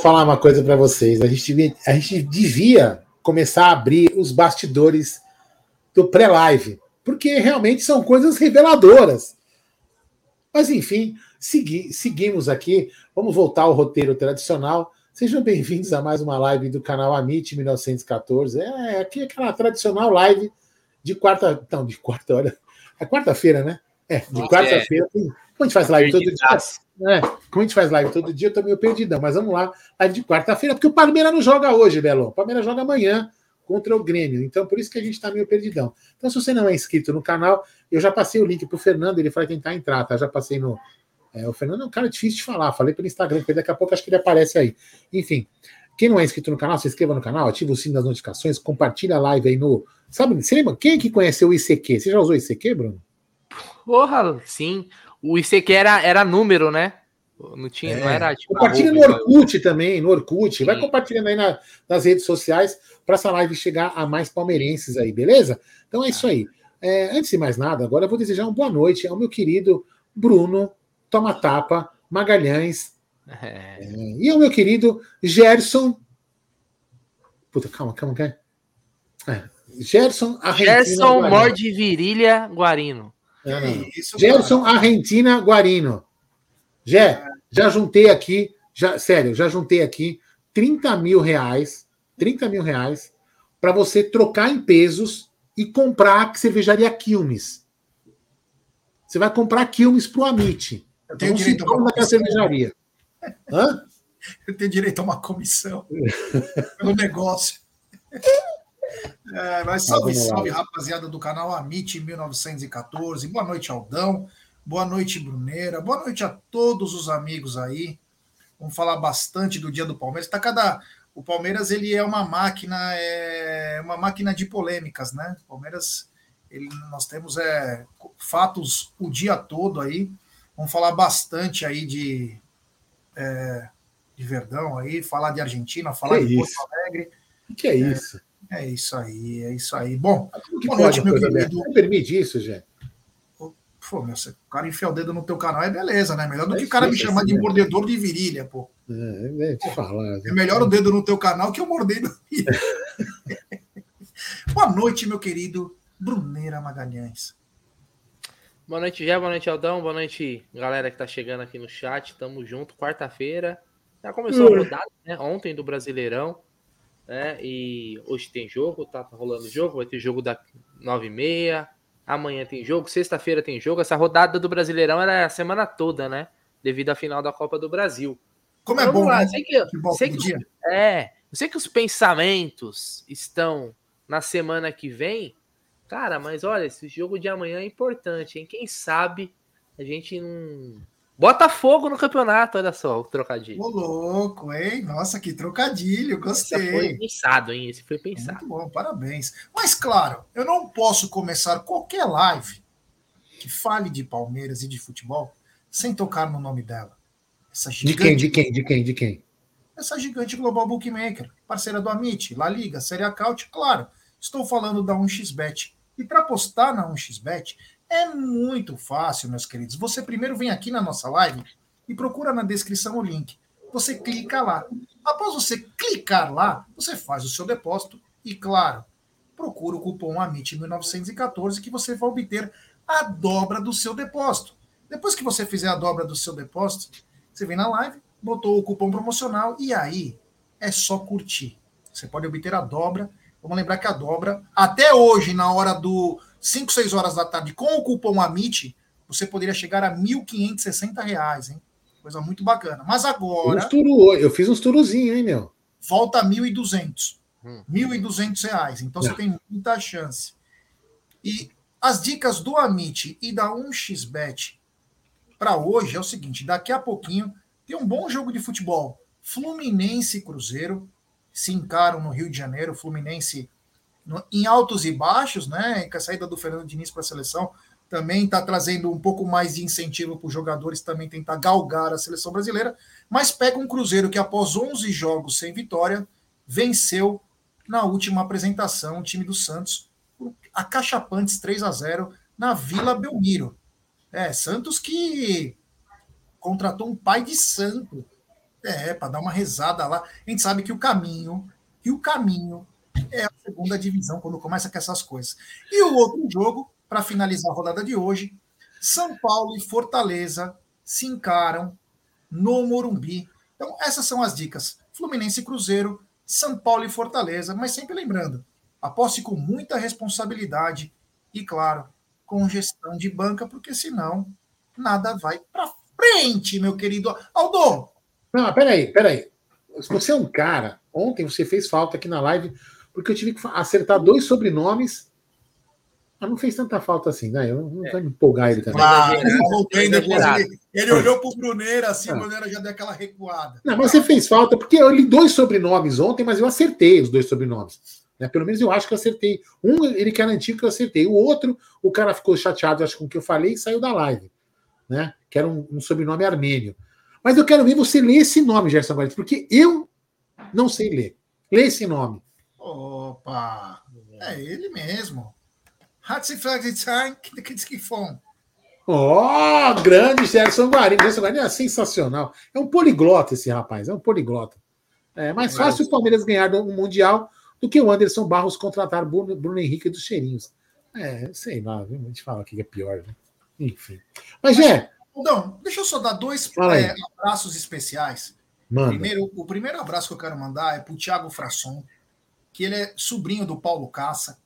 Falar uma coisa para vocês. A gente, devia, a gente devia começar a abrir os bastidores do pré-live, porque realmente são coisas reveladoras. Mas enfim, segui, seguimos aqui. Vamos voltar ao roteiro tradicional. Sejam bem-vindos a mais uma live do canal Amit 1914. É aqui é aquela tradicional live de quarta. Não, de quarta, olha. É quarta-feira, né? É, de quarta-feira. É. Como a gente faz live todo dia? É, como a gente faz live todo dia, eu tô meio perdidão. Mas vamos lá, live de quarta-feira, porque o Palmeiras não joga hoje, Belo. O Palmeiras joga amanhã contra o Grêmio. Então, por isso que a gente está meio perdidão. Então, se você não é inscrito no canal, eu já passei o link para o Fernando, ele vai tentar entrar, tá? Já passei no. É, o Fernando é um cara difícil de falar, falei pelo Instagram, porque daqui a pouco acho que ele aparece aí. Enfim, quem não é inscrito no canal, se inscreva no canal, ativa o sino das notificações, compartilha a live aí no. Sabe, você lembra? Quem é que conheceu o ICQ? Você já usou o ICQ, Bruno? Porra, sim. O ICQ era, era número, né? Não tinha, é. não era tipo. Compartilha no Orkut também, no Orkut. Sim. Vai compartilhando aí na, nas redes sociais para essa live chegar a mais palmeirenses aí, beleza? Então é isso aí. É, antes de mais nada, agora eu vou desejar uma boa noite ao meu querido Bruno Toma Tapa Magalhães é. É, e ao meu querido Gerson. Puta, calma, calma, calma. É. Gerson Argentina. Gerson Morde Virilha Guarino. É, isso, Gerson cara. Argentina Guarino. Gé, já juntei aqui, já, sério, já juntei aqui 30 mil reais, 30 mil reais, para você trocar em pesos e comprar cervejaria Quilmes. Você vai comprar Quilmes para o Amit. Eu tenho então, direito a uma daquela cervejaria. Hã? Eu tenho direito a uma comissão pelo negócio. É, mas salve, salve, rapaziada do canal Amit 1914. Boa noite, Aldão. Boa noite, Bruneira. Boa noite a todos os amigos aí. Vamos falar bastante do dia do Palmeiras. Tá cada o Palmeiras ele é uma máquina, é uma máquina de polêmicas, né? O Palmeiras, ele, nós temos é, fatos o dia todo aí. Vamos falar bastante aí de, é, de Verdão aí, falar de Argentina, falar que de Porto Alegre. O que é, é isso? É isso aí, é isso aí. Bom, que boa noite, meu querido. Não permite isso, gente. Pô, meu, se o cara enfiar o dedo no teu canal é beleza, né? Melhor do que o cara me chamar de mordedor de virilha, pô. É, é, pô, falar, é melhor o dedo no teu canal que eu morder no Boa noite, meu querido Bruneira Magalhães. Boa noite, Jé. Boa noite, Aldão. Boa noite, galera que tá chegando aqui no chat. Tamo junto. Quarta-feira. Já começou a rodada, né? Ontem do Brasileirão. Né? E hoje tem jogo, tá rolando jogo. Vai ter jogo da 9h30. Amanhã tem jogo, sexta-feira tem jogo. Essa rodada do Brasileirão era a semana toda, né? Devido à final da Copa do Brasil. Como é bom, lá. né? Sei que, sei que dia. é, eu sei que os pensamentos estão na semana que vem. Cara, mas olha, esse jogo de amanhã é importante, hein? Quem sabe a gente não Bota fogo no campeonato, olha só o trocadilho. Ô, louco, hein? Nossa, que trocadilho, gostei. Esse foi pensado, hein? Esse foi pensado. Muito bom, parabéns. Mas, claro, eu não posso começar qualquer live que fale de Palmeiras e de futebol sem tocar no nome dela. Essa gigante... De quem, de quem, de quem, de quem? Essa gigante global bookmaker, parceira do Amit, La Liga, Série A Caute, claro. Estou falando da 1xBet. E para apostar na 1xBet, é muito fácil, meus queridos. Você primeiro vem aqui na nossa live e procura na descrição o link. Você clica lá. Após você clicar lá, você faz o seu depósito e, claro, procura o cupom AMIT1914 que você vai obter a dobra do seu depósito. Depois que você fizer a dobra do seu depósito, você vem na live, botou o cupom promocional e aí é só curtir. Você pode obter a dobra. Vamos lembrar que a dobra, até hoje, na hora do 5, 6 horas da tarde, com o cupom AMIT, você poderia chegar a 1.560 reais, hein? Coisa muito bacana. Mas agora. Turu, eu fiz uns turuzinhos, hein, meu? Volta 1.200. Hum. 1.200 reais. Então você tem muita chance. E as dicas do Amit e da 1xBet para hoje é o seguinte: daqui a pouquinho tem um bom jogo de futebol. Fluminense e Cruzeiro se encaram no Rio de Janeiro. Fluminense em altos e baixos, né? Com a saída do Fernando Diniz para a seleção, também está trazendo um pouco mais de incentivo para os jogadores também tentar galgar a seleção brasileira, mas pega um Cruzeiro que após 11 jogos sem vitória, venceu na última apresentação o time do Santos, a Cachapantes 3 a 0 na Vila Belmiro. É, Santos que contratou um pai de santo É, para dar uma rezada lá. A gente sabe que o caminho, e o caminho é a segunda divisão quando começa com essas coisas. E o outro jogo, para finalizar a rodada de hoje, São Paulo e Fortaleza se encaram no Morumbi. Então, essas são as dicas. Fluminense e Cruzeiro, São Paulo e Fortaleza, mas sempre lembrando, aposte com muita responsabilidade e, claro, com gestão de banca, porque senão nada vai para frente, meu querido Aldo. Não, peraí, peraí. Você é um cara. Ontem você fez falta aqui na live, porque eu tive que acertar dois sobrenomes. Mas não fez tanta falta assim, né? Eu não é. vou me empolgar ele também. Ah, ele, ele, ele olhou pro Bruneira assim, ah. o Bruneira já deu aquela recuada. Não, mas você fez falta, porque eu li dois sobrenomes ontem, mas eu acertei os dois sobrenomes. Né? Pelo menos eu acho que eu acertei. Um, ele antigo que eu acertei. O outro, o cara ficou chateado, acho, com o que eu falei e saiu da live. Né? Que era um, um sobrenome armênio. Mas eu quero ver você ler esse nome, Gerson Guardes, porque eu não sei ler. Lê esse nome. Opa! É ele mesmo. Oh, grande Gerson Guarino. Gerson Guarino é sensacional. É um poliglota esse rapaz, é um poliglota. É mais fácil o Palmeiras ganhar um Mundial do que o Anderson Barros contratar Bruno, Bruno Henrique dos Cheirinhos. É, sei lá, a gente fala que é pior, né? Enfim. Mas, é. Não, deixa eu só dar dois é, abraços especiais. Primeiro, o primeiro abraço que eu quero mandar é para o Thiago Frasson, que ele é sobrinho do Paulo Caça.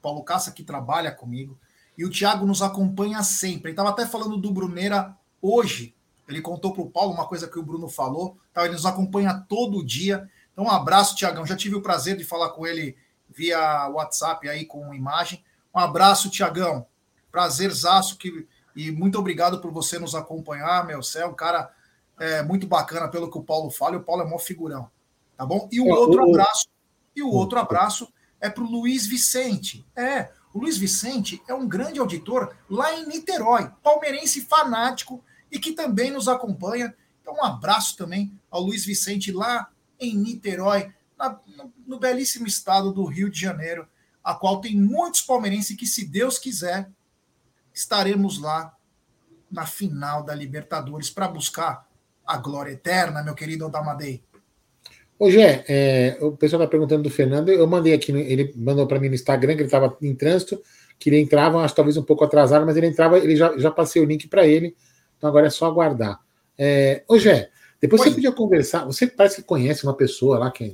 Paulo Caça que trabalha comigo. E o Thiago nos acompanha sempre. Ele estava até falando do Bruneira hoje. Ele contou para o Paulo uma coisa que o Bruno falou. Então, ele nos acompanha todo dia. Então, um abraço, Tiagão. Já tive o prazer de falar com ele via WhatsApp aí com imagem. Um abraço, Tiagão. Prazerzaço que e muito obrigado por você nos acompanhar, meu. É um cara é, muito bacana pelo que o Paulo fala, e o Paulo é mó figurão. Tá bom? E o outro abraço, e o outro abraço é para o Luiz Vicente. É, o Luiz Vicente é um grande auditor lá em Niterói, palmeirense fanático e que também nos acompanha. Então, um abraço também ao Luiz Vicente lá em Niterói, na, no, no belíssimo estado do Rio de Janeiro, a qual tem muitos palmeirenses que, se Deus quiser, estaremos lá na final da Libertadores para buscar a glória eterna, meu querido Odamadei. Ô, Gé, é, o pessoal está perguntando do Fernando. Eu mandei aqui, ele mandou para mim no Instagram que ele estava em trânsito, que ele entrava, acho talvez um pouco atrasado, mas ele entrava, ele já, já passei o link para ele, então agora é só aguardar. É, ô, Gé, depois Oi. você podia conversar. Você parece que conhece uma pessoa lá que é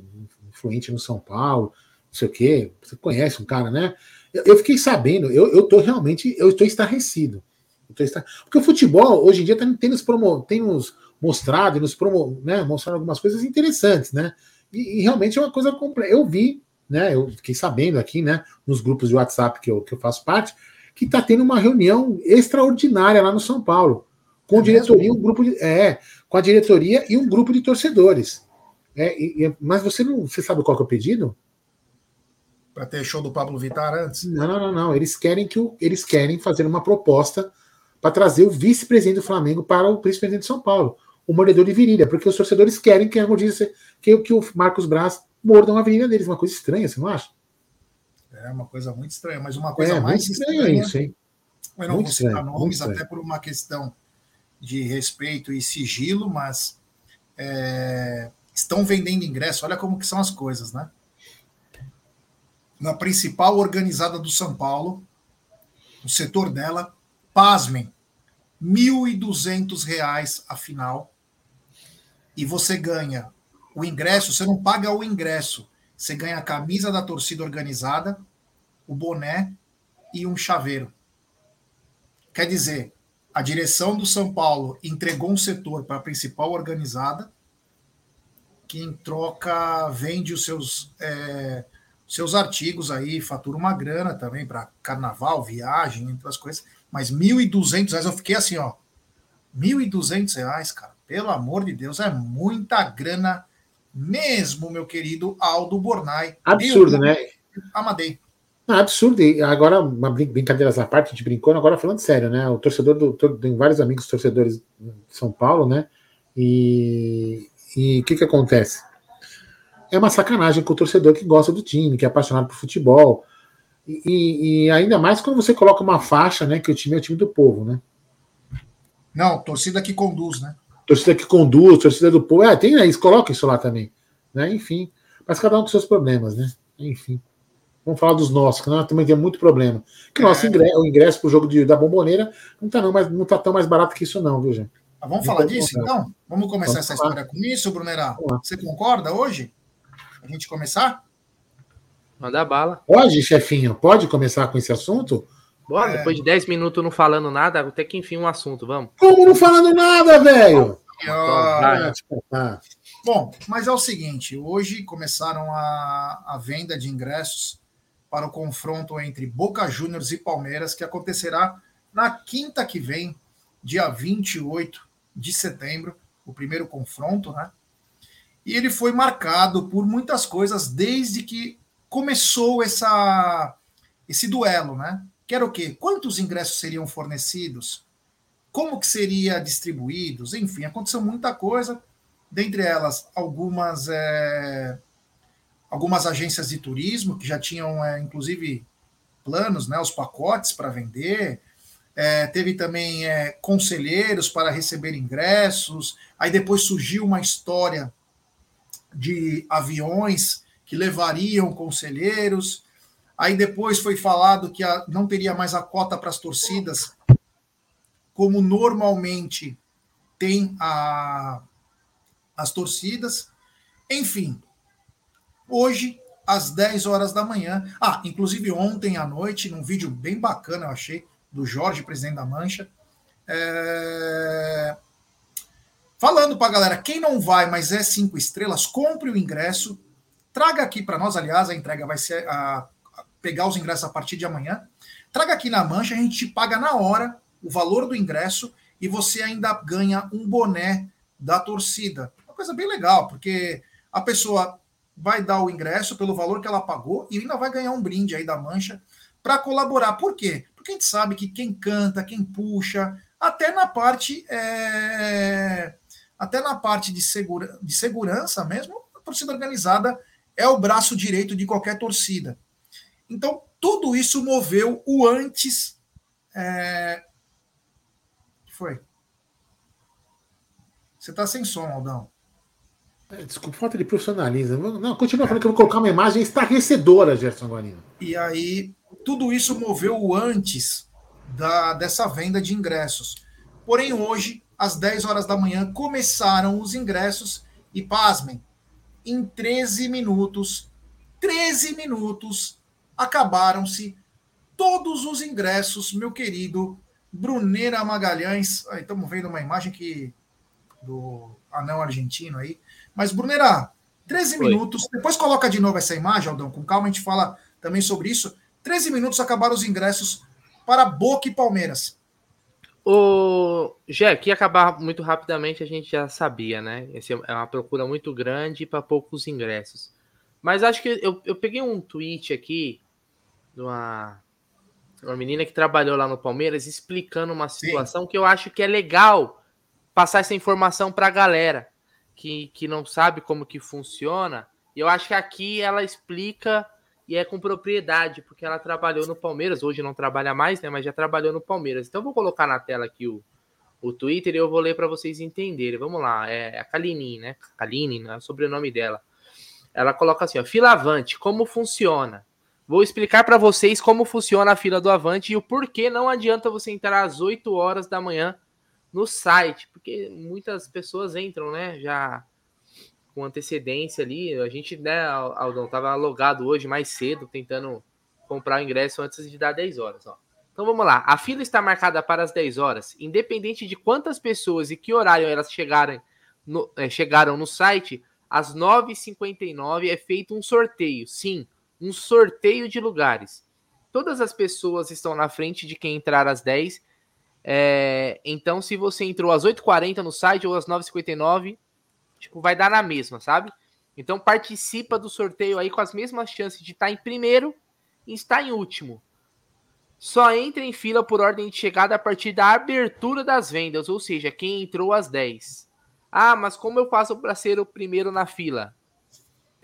influente no São Paulo, não sei o quê. Você conhece um cara, né? Eu fiquei sabendo, eu, eu tô realmente, eu estou estarrecido. Eu tô estar... Porque o futebol, hoje em dia, tem, tem, nos, promo, tem nos mostrado, nos promo, né, mostrado algumas coisas interessantes, né? E, e, realmente é uma coisa completa. Eu vi, né? Eu fiquei sabendo aqui, né, nos grupos de WhatsApp que eu, que eu faço parte, que está tendo uma reunião extraordinária lá no São Paulo, com é diretoria, um grupo de. É, com a diretoria e um grupo de torcedores. É, e, mas você não. Você sabe qual é o pedido? para ter show do Pablo Vittar antes? Não, não, não, não. Eles querem que o, eles querem fazer uma proposta para trazer o vice-presidente do Flamengo para o vice-presidente de São Paulo, o mordedor de virilha, porque os torcedores querem que, como disse, que, que o Marcos Braz mordam a virilha deles. Uma coisa estranha, você não acha? É uma coisa muito estranha, mas uma coisa é, mais estranha. Isso, hein? Eu não muito vou citar estranho, nomes, até por uma questão de respeito e sigilo, mas é, estão vendendo ingresso. Olha como que são as coisas, né? na principal organizada do São Paulo, o setor dela, pasmem, R$ 1.200 a final, e você ganha o ingresso, você não paga o ingresso, você ganha a camisa da torcida organizada, o boné e um chaveiro. Quer dizer, a direção do São Paulo entregou um setor para a principal organizada, que em troca vende os seus é, seus artigos aí, fatura uma grana também para carnaval, viagem, entre as coisas. Mas R$ 1.200, eu fiquei assim, ó. R$ 1.200, cara. Pelo amor de Deus, é muita grana mesmo, meu querido Aldo Bornai. Absurdo, né? Amadei. Ah, absurdo. E agora, uma brincadeira à parte, a gente brincou, agora falando sério, né? O torcedor do. Tem vários amigos torcedores de São Paulo, né? E o que que acontece? é uma sacanagem com o torcedor que gosta do time, que é apaixonado por futebol. E, e, ainda mais quando você coloca uma faixa, né? Que o time é o time do povo, né? Não, torcida que conduz, né? Torcida que conduz, torcida do povo. É, tem, né, eles colocam isso lá também. Né? Enfim. Mas cada um com seus problemas, né? Enfim. Vamos falar dos nossos, que nós também temos muito problema. Que o nosso é. ingresso, o ingresso para o jogo de, da bomboneira não está não, mas não tá tão mais barato que isso, não, viu, gente? Ah, vamos falar disso, então? Vamos começar vamos essa falar. história com isso, Brunerá? Você concorda hoje? A gente começar? Manda bala. Pode, chefinho? Pode começar com esse assunto? Bora, é... depois de 10 minutos não falando nada, até que enfim um assunto, vamos. Como não falando nada, velho? Ah, Bom, mas é o seguinte: hoje começaram a, a venda de ingressos para o confronto entre Boca Juniors e Palmeiras, que acontecerá na quinta que vem, dia 28 de setembro, o primeiro confronto, né? E ele foi marcado por muitas coisas desde que começou essa, esse duelo, né? Que era o quê? Quantos ingressos seriam fornecidos? Como que seria distribuídos? Enfim, aconteceu muita coisa, dentre elas algumas é, algumas agências de turismo que já tinham, é, inclusive, planos, né, os pacotes para vender, é, teve também é, conselheiros para receber ingressos. Aí depois surgiu uma história de aviões que levariam conselheiros. Aí depois foi falado que a, não teria mais a cota para as torcidas, como normalmente tem a, as torcidas. Enfim, hoje, às 10 horas da manhã. Ah, inclusive ontem à noite, num vídeo bem bacana, eu achei do Jorge, presidente da Mancha. É... Falando para a galera, quem não vai, mas é cinco estrelas, compre o ingresso, traga aqui para nós, aliás, a entrega vai ser a, pegar os ingressos a partir de amanhã. Traga aqui na Mancha, a gente te paga na hora o valor do ingresso e você ainda ganha um boné da torcida. Uma coisa bem legal, porque a pessoa vai dar o ingresso pelo valor que ela pagou e ainda vai ganhar um brinde aí da Mancha para colaborar. Por quê? Porque a gente sabe que quem canta, quem puxa, até na parte é, até na parte de, segura, de segurança mesmo, a torcida organizada é o braço direito de qualquer torcida. Então, tudo isso moveu o antes. É... que foi? Você está sem som, Aldão. É, desculpa, falta de profissionalismo. Não, continua falando que eu vou colocar uma imagem estarrecedora, Gerson Guarino. E aí, tudo isso moveu o antes da, dessa venda de ingressos. Porém, hoje, às 10 horas da manhã, começaram os ingressos e, pasmem, em 13 minutos, 13 minutos, acabaram-se todos os ingressos, meu querido Brunera Magalhães. Aí estamos vendo uma imagem que do anão argentino aí. Mas, Brunera, 13 Oi. minutos. Depois coloca de novo essa imagem, Aldão, com calma, a gente fala também sobre isso. 13 minutos acabaram os ingressos para Boca e Palmeiras. O Jé, que ia acabar muito rapidamente, a gente já sabia, né? Essa é uma procura muito grande para poucos ingressos. Mas acho que eu, eu peguei um tweet aqui de uma, uma menina que trabalhou lá no Palmeiras explicando uma situação Sim. que eu acho que é legal passar essa informação para a galera que, que não sabe como que funciona. E eu acho que aqui ela explica e é com propriedade, porque ela trabalhou no Palmeiras, hoje não trabalha mais, né, mas já trabalhou no Palmeiras. Então vou colocar na tela aqui o, o Twitter e eu vou ler para vocês entenderem. Vamos lá, é a Kaline, né? Kaline, né, é o sobrenome dela. Ela coloca assim, ó, fila avante, como funciona? Vou explicar para vocês como funciona a fila do Avante e o porquê não adianta você entrar às 8 horas da manhã no site, porque muitas pessoas entram, né, já com antecedência ali. A gente, né, Aldão, tava logado hoje mais cedo, tentando comprar o ingresso antes de dar 10 horas, ó. Então vamos lá. A fila está marcada para as 10 horas, independente de quantas pessoas e que horário elas chegarem no, é, chegaram no site, às 9h59 é feito um sorteio. Sim, um sorteio de lugares. Todas as pessoas estão na frente de quem entrar às 10. É, então, se você entrou às 8h40 no site ou às 9h59, tipo, vai dar na mesma, sabe? Então participa do sorteio aí com as mesmas chances de estar em primeiro e estar em último. Só entra em fila por ordem de chegada a partir da abertura das vendas, ou seja, quem entrou às 10. Ah, mas como eu faço para ser o primeiro na fila?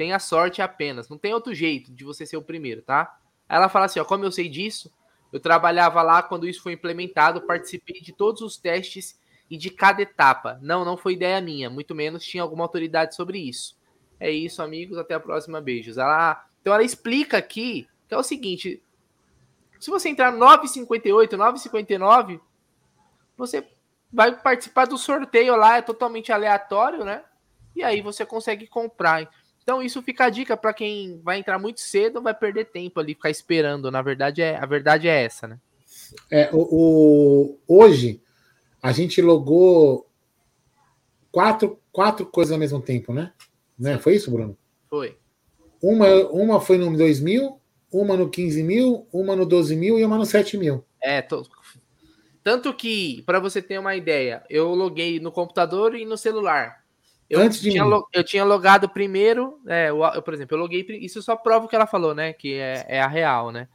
Tenha sorte apenas, não tem outro jeito de você ser o primeiro, tá? Aí ela fala assim, ó, como eu sei disso? Eu trabalhava lá quando isso foi implementado, participei de todos os testes e de cada etapa. Não, não foi ideia minha, muito menos tinha alguma autoridade sobre isso. É isso, amigos, até a próxima, beijos. Ela, então ela explica aqui que é o seguinte: se você entrar 9,58, 9,59, você vai participar do sorteio lá, é totalmente aleatório, né? E aí você consegue comprar. Então isso fica a dica para quem vai entrar muito cedo, vai perder tempo ali, ficar esperando. Na verdade, é, a verdade é essa, né? É, o, o hoje a gente logou quatro, quatro coisas ao mesmo tempo, né? né? Foi isso, Bruno? Foi. Uma, uma foi no 2 mil, uma no 15 mil, uma no 12 mil e uma no 7 mil. É, tô... tanto que, para você ter uma ideia, eu loguei no computador e no celular. Eu Antes de tinha, mim. eu tinha logado primeiro, é, o- eu, por exemplo, eu loguei. Isso só prova o que ela falou, né? Que é, é a real, né?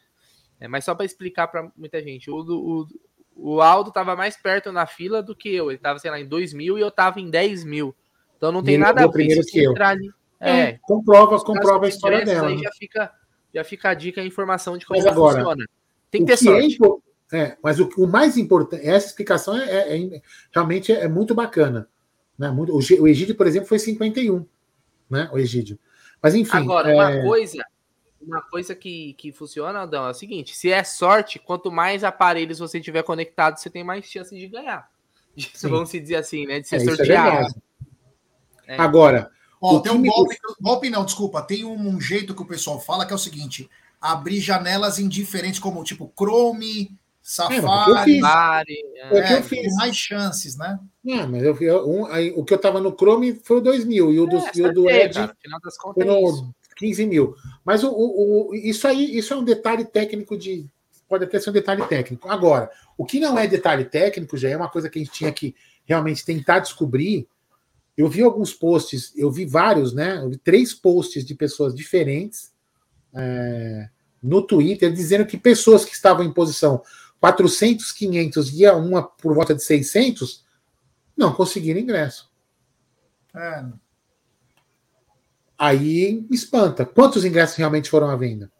É, mas só para explicar para muita gente, o, o, o Aldo tava mais perto na fila do que eu. Ele tava, sei lá, em 2 mil e eu tava em 10 mil. Então não tem ele nada a ver. primeiro que eu. entrar ali- É, comprova, Os comprova a história dela. Aí né? já fica, já fica a dica, a informação de como Mas agora, funciona. Tem que ter é sorte. impo- é, mas o, o mais importante, essa explicação é, é- é- realmente é, muito bacana. Né? Muito, o, Egídio, por exemplo, foi 51, né? O Egídio. Mas enfim. Agora, é, uma coisa, uma coisa que, que funciona, Adão, é o seguinte: se é sorte, quanto mais aparelhos você tiver conectado, você tem mais chance de ganhar. Sim. Vamos se dizer assim, né? De ser é, isso é sorteado. É. Agora, Ó, O tem um me- golpe, golpe não, desculpa, tem um, um jeito que o pessoal fala que é o seguinte: abrir janelas indiferentes, como tipo Chrome, É, mas o que eu Safari, É é, fiz. tem mais chances, né? não, mas eu, eu- um, aí, o que eu tava no Chrome foi o 2000 e o do, é, e o do Ed cara, foi é no 15 mil. Mas o, o- o- isso aí, isso é um detalhe técnico de. Pode até ser um detalhe técnico. Agora, o que não é detalhe técnico já é uma coisa que a gente tinha que realmente tentar descobrir. Eu vi alguns posts, eu vi vários, né? Eu vi três posts de pessoas diferentes é, no Twitter dizendo que pessoas que estavam em posição 400, 500 e a uma por volta de 600 não conseguiram ingresso. É, Aí me espanta. Quantos ingressos realmente foram à venda?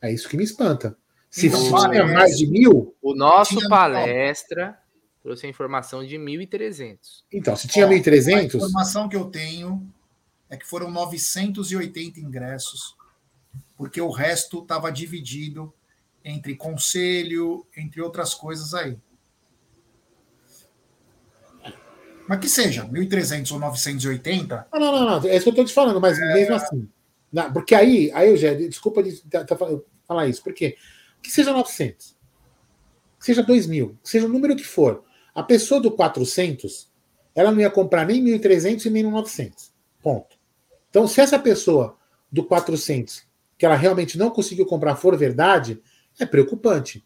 É isso que me espanta. Se Então, essa. mais de mil, O nosso Tinha- palestra trouxe a informação de 1.300. então, se tinha Ó, A 1.300, informação que eu tenho é que foram 980 ingressos, porque o resto estava dividido entre conselho, entre outras coisas aí. Mas que seja, 1.300 ou 980, não, não, não, não, é isso que eu estou te falando, mas mesmo assim. Não, porque aí, aí, Eugênio, desculpa de tá- tá fal- falar isso, porque que seja 900, que seja 2 mil, que seja o número que for, a pessoa do 400, ela não ia comprar nem 1.300 e nem no 900. Ponto. Então, se essa pessoa do 400, que ela realmente não conseguiu comprar, for verdade, é preocupante.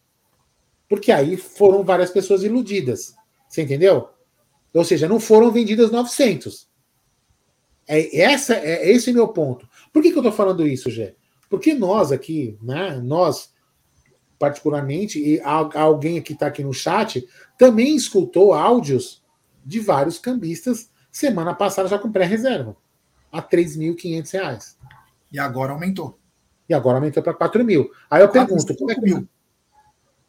Porque aí foram várias pessoas iludidas. Você entendeu? Ou seja, não foram vendidas 900. É, essa, é esse o meu ponto. Por que, que eu estou falando isso, Gé? Porque nós aqui, né, nós, particularmente, e al- alguém que está aqui no chat, também escutou áudios de vários cambistas semana passada já com pré-reserva, a 3.500 reais. e agora aumentou. E agora aumentou para 4 mil. Aí eu pergunto, como é cinco que mil.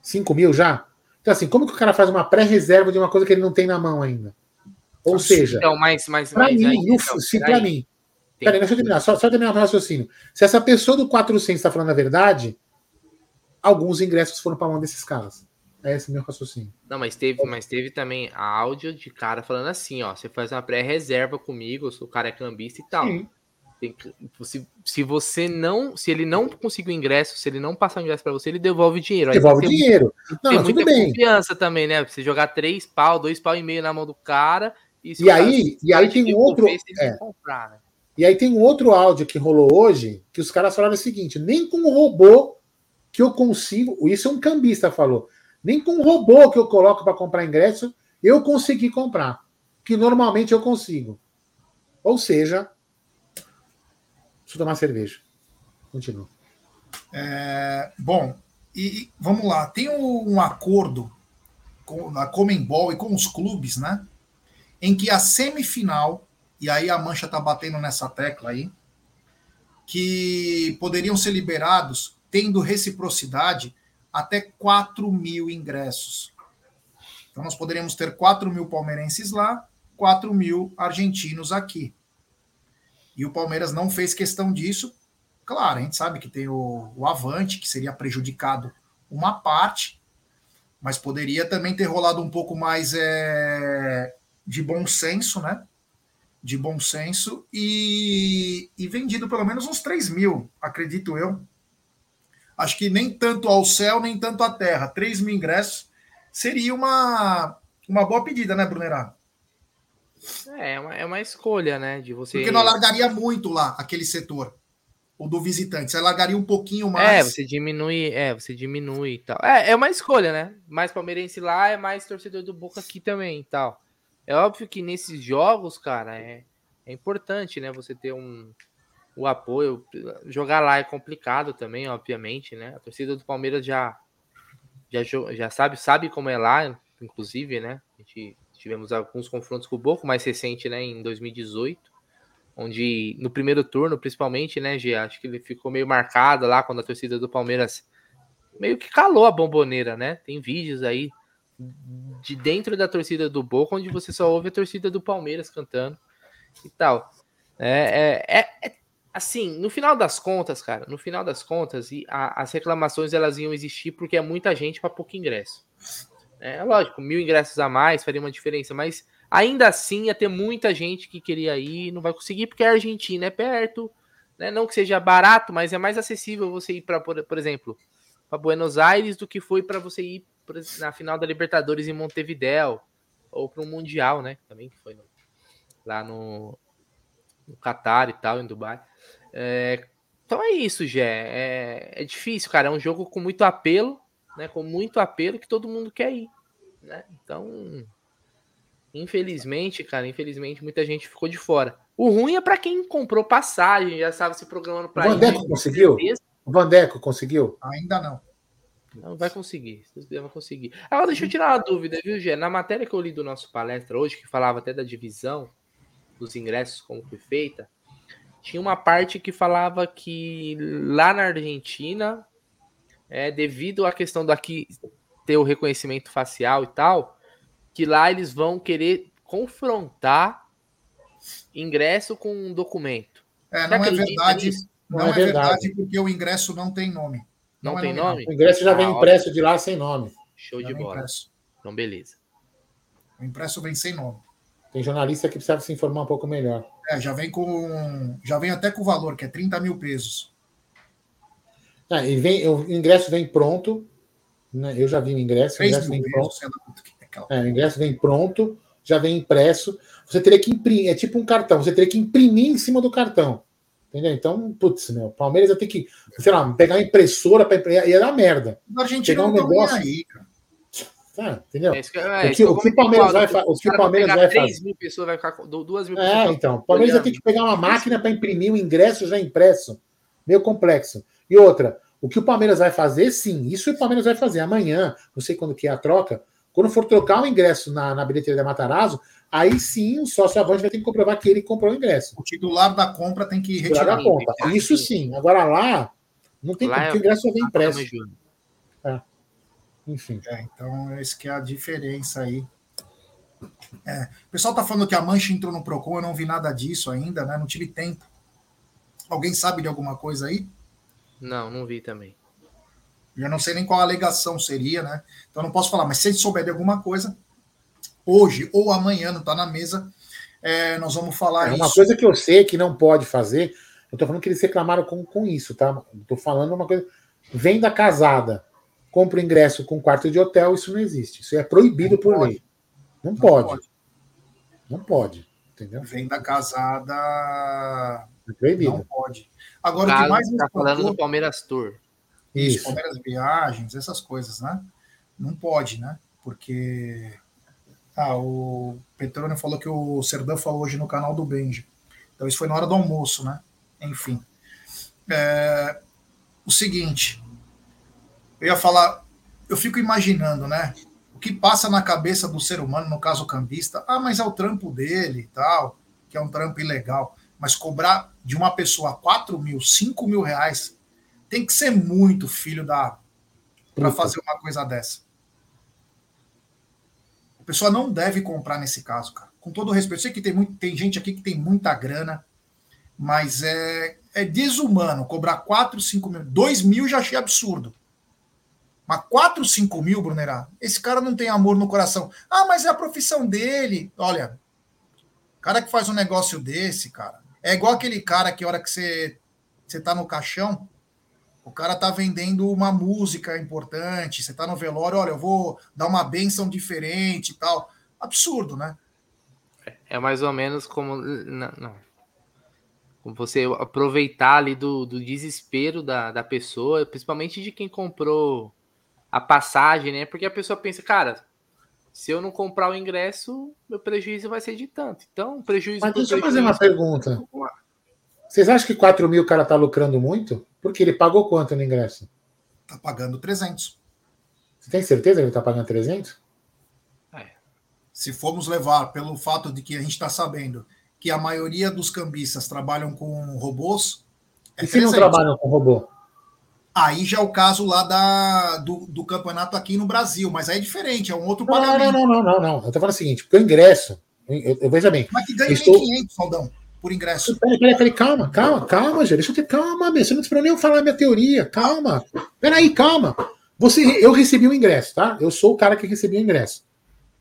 5 mil já? Então, assim, como que o cara faz uma pré-reserva de uma coisa que ele não tem na mão ainda? Ou seja, Então, mas, mas, para mim, aí, então, se para mim. Peraí, deixa eu terminar, só, só terminar o raciocínio. Se essa pessoa do 400 está falando a verdade, alguns ingressos foram para mão desses caras. É esse o meu raciocínio. Não, mas teve, mas teve também áudio de cara falando assim, ó, você faz uma pré-reserva comigo, o cara é cambista e tal. Sim. Tem que- se, se você não, se ele não conseguir o ingresso, se ele não passar o ingresso pra você, ele devolve o dinheiro. Devolve tem o dinheiro. tem Não, ter não, muita tudo bem. confiança também, né? Você jogar três pau, dois pau e meio na mão do cara. E, se E cara- aí- e aí tem outro- é. comprar, né? E aí tem um outro áudio que rolou hoje, que os caras falaram o seguinte: nem com um robô que eu consigo. Isso é um cambista falou. Nem com um robô que eu coloco para comprar ingresso, eu consegui comprar. Que normalmente eu consigo. Ou seja, deixa tomar cerveja. Continua. É, bom, e vamos lá. Tem um, um acordo com, na Comembol e com os clubes, né? Em que a semifinal, e aí a Mancha tá batendo nessa tecla aí, que poderiam ser liberados tendo reciprocidade até 4 mil ingressos. Então nós poderíamos ter 4 mil palmeirenses lá, 4 mil argentinos aqui. E o Palmeiras não fez questão disso. Claro, a gente sabe que tem o, o Avante, que seria prejudicado uma parte, mas poderia também ter rolado um pouco mais é, de bom senso, né? De bom senso e, e vendido pelo menos uns 3 mil, acredito eu. Acho que nem tanto ao céu, nem tanto à terra. 3 mil ingressos seria uma, uma boa pedida, né, Brunerá? É, é uma, é uma escolha, né? De você. Porque não alargaria muito lá aquele setor. O do visitante. Você alargaria um pouquinho É, mais. você diminui, é, você diminui e tal. É, é uma escolha, né? Mais palmeirense lá é mais torcedor do Boca aqui também e tal. É óbvio que nesses jogos, cara, é, é importante, né? Você ter um o apoio. Jogar lá é complicado também, obviamente, né? A torcida do Palmeiras já já, já sabe, sabe como é lá, inclusive, né? A gente tivemos alguns confrontos com o Boca, mais recente, né, em 2018, onde no primeiro turno, principalmente, né, Gê, acho que ele ficou meio marcado lá quando a torcida do Palmeiras meio que calou a bomboneira, né? Tem vídeos aí de dentro da torcida do Boca onde você só ouve a torcida do Palmeiras cantando e tal. É, é, é- é- assim, no final das contas, cara, no final das contas, e a- as reclamações elas iam existir porque é muita gente para pouco ingresso. É lógico, mil ingressos a mais faria uma diferença, mas ainda assim ia ter muita gente que queria ir, não vai conseguir porque a Argentina é perto, né? Não que seja barato, mas é mais acessível você ir para, por, por exemplo, para Buenos Aires do que foi para você ir ex- na final da Libertadores em Montevidéu ou para um mundial, né? Também que foi no- lá no, no Catar e tal, em Dubai. É, então é isso, Gé. É, é difícil, cara. É um jogo com muito apelo, né? Com muito apelo que todo mundo quer ir, né? Então, infelizmente, cara, infelizmente muita gente ficou de fora. O ruim é para quem comprou passagem, já estava se programando O para Vandeco conseguiu? O Vandeco conseguiu? Ainda não. Não vai conseguir, vai conseguir. Agora deixa eu tirar uma dúvida, viu, Gê? Na matéria que eu li do nosso palestra hoje, que falava até da divisão dos ingressos, como foi feita, tinha uma parte que falava que lá na Argentina, é, devido à questão daqui ter o reconhecimento facial e tal, que lá eles vão querer confrontar ingresso com um documento. É, não é verdade. Não, Não é é verdade. verdade. porque o ingresso não tem nome. Não, é tem nome? O ingresso já vem Ah, impresso de lá sem nome. Show Já de vem bola. impresso. Então, beleza. O impresso vem sem nome. Tem jornalista que precisa se informar um pouco melhor. É, já vem com. Já vem até com o valor, que é 30 mil pesos. Ah, e vem, o ingresso vem pronto. Né? Eu já vi o ingresso. O 3 ingresso mil vem pronto. é. É, o ingresso vem pronto, já vem impresso. Você teria que imprimir, é tipo um cartão, você teria que imprimir em cima do cartão. Entendeu? Então, putz, meu, Palmeiras ia ter que, sei lá, pegar uma impressora para imprimir, ia dar merda. O argentino Pegar um não tá negócio- aí, cara. Tá, entendeu? É isso que, é, O que- o que o Palmeiras vai Aldo, fa- o os que o Palmeiras vai 3 fazer? mil pessoas, vai ficar com 2 mil É, então, o Palmeiras vai ter que pegar uma máquina para imprimir o ingresso já impresso. Meio complexo. E outra, o que o Palmeiras vai fazer, sim, isso o Palmeiras vai fazer amanhã, não sei quando que é a troca, quando for trocar o ingresso na, na bilheteria da Matarazzo, aí sim o sócio avante vai ter que comprovar que ele comprou o ingresso. O titular da compra tem que Tirar da retirar. tem que- Isso sim. Agora lá, não tem Lá como, é- porque o ingresso já vem impresso. Júnior, Enfim. É, então, esse que é a diferença aí. É, o pessoal tá falando que a Mancha entrou no Procon, eu não vi nada disso ainda, né? Não tive tempo. Alguém sabe de alguma coisa aí? Não, não vi também. Eu não sei nem qual a alegação seria, né? Então eu não posso falar, mas se souber de alguma coisa, hoje ou amanhã, não tá na mesa, é, nós vamos falar É uma isso. coisa que eu sei que não pode fazer. Eu tô falando que eles reclamaram com, com isso, tá? Tô falando uma coisa. Venda casada, compra o ingresso com quarto de hotel, isso não existe. Isso é proibido Não por pode. lei. Não, Não pode. pode. Não pode. Entendeu? Venda casada É proibido. não pode. Agora, o Galo que mais me tá falando do Palmeiras Tour. Isso, Isso. Palmeiras Viagens, essas coisas, né? Não pode, né? Porque ah, o Petrônio falou que o Serdão falou hoje no canal do Benji. Então isso foi na hora do almoço, né? Enfim. É, o seguinte, eu ia falar, eu fico imaginando, né? O que passa na cabeça do ser humano, no caso o cambista, ah, mas é o trampo dele e tal, que é um trampo ilegal. Mas cobrar de uma pessoa 4 mil, 5 mil reais tem que ser muito filho da para fazer uma coisa dessa. A pessoa não deve comprar nesse caso, cara. Com todo o respeito, eu sei que tem, muito, tem gente aqui que tem muita grana, mas é, é desumano cobrar 4, 5 mil. 2 mil já achei absurdo. Mas 4, 5 mil, Brunerá, esse cara não tem amor no coração. Ah, mas é a profissão dele. Olha, cara que faz um negócio desse, cara, é igual aquele cara que a hora que você, você tá no caixão, o cara tá vendendo uma música importante, você tá no velório, olha, eu vou dar uma benção diferente e tal. Absurdo, né? É mais ou menos como. Não, não. Você aproveitar ali do, do desespero da, da pessoa, principalmente de quem comprou a passagem, né? Porque a pessoa pensa, cara, se eu não comprar o ingresso, meu prejuízo vai ser de tanto. Então, prejuízo. Mas deixa eu fazer uma pergunta. Vocês acham que 4 mil o cara tá lucrando muito? Porque ele pagou quanto no ingresso? Tá pagando 300. Você tem certeza que ele tá pagando 300? É. Se formos levar pelo fato de que a gente está sabendo que a maioria dos cambistas trabalham com robôs. É e se 300. não trabalham com robô? Aí já é o caso lá da, do, do, campeonato aqui no Brasil, mas aí é diferente, é um outro não, pagamento. Não, não, não, não, não. Eu tô falando o seguinte, porque o ingresso, eu, eu veja bem. Mas que ganha 1.500, estou... Saldão, por ingresso. Peraí, peraí, peraí, calma, calma, calma, gente. Deixa eu ter calma, meu. Você não esperou nem eu falar minha teoria. Calma. Peraí, calma. Você, eu recebi o um ingresso, tá? Eu sou o cara que recebeu o ingresso.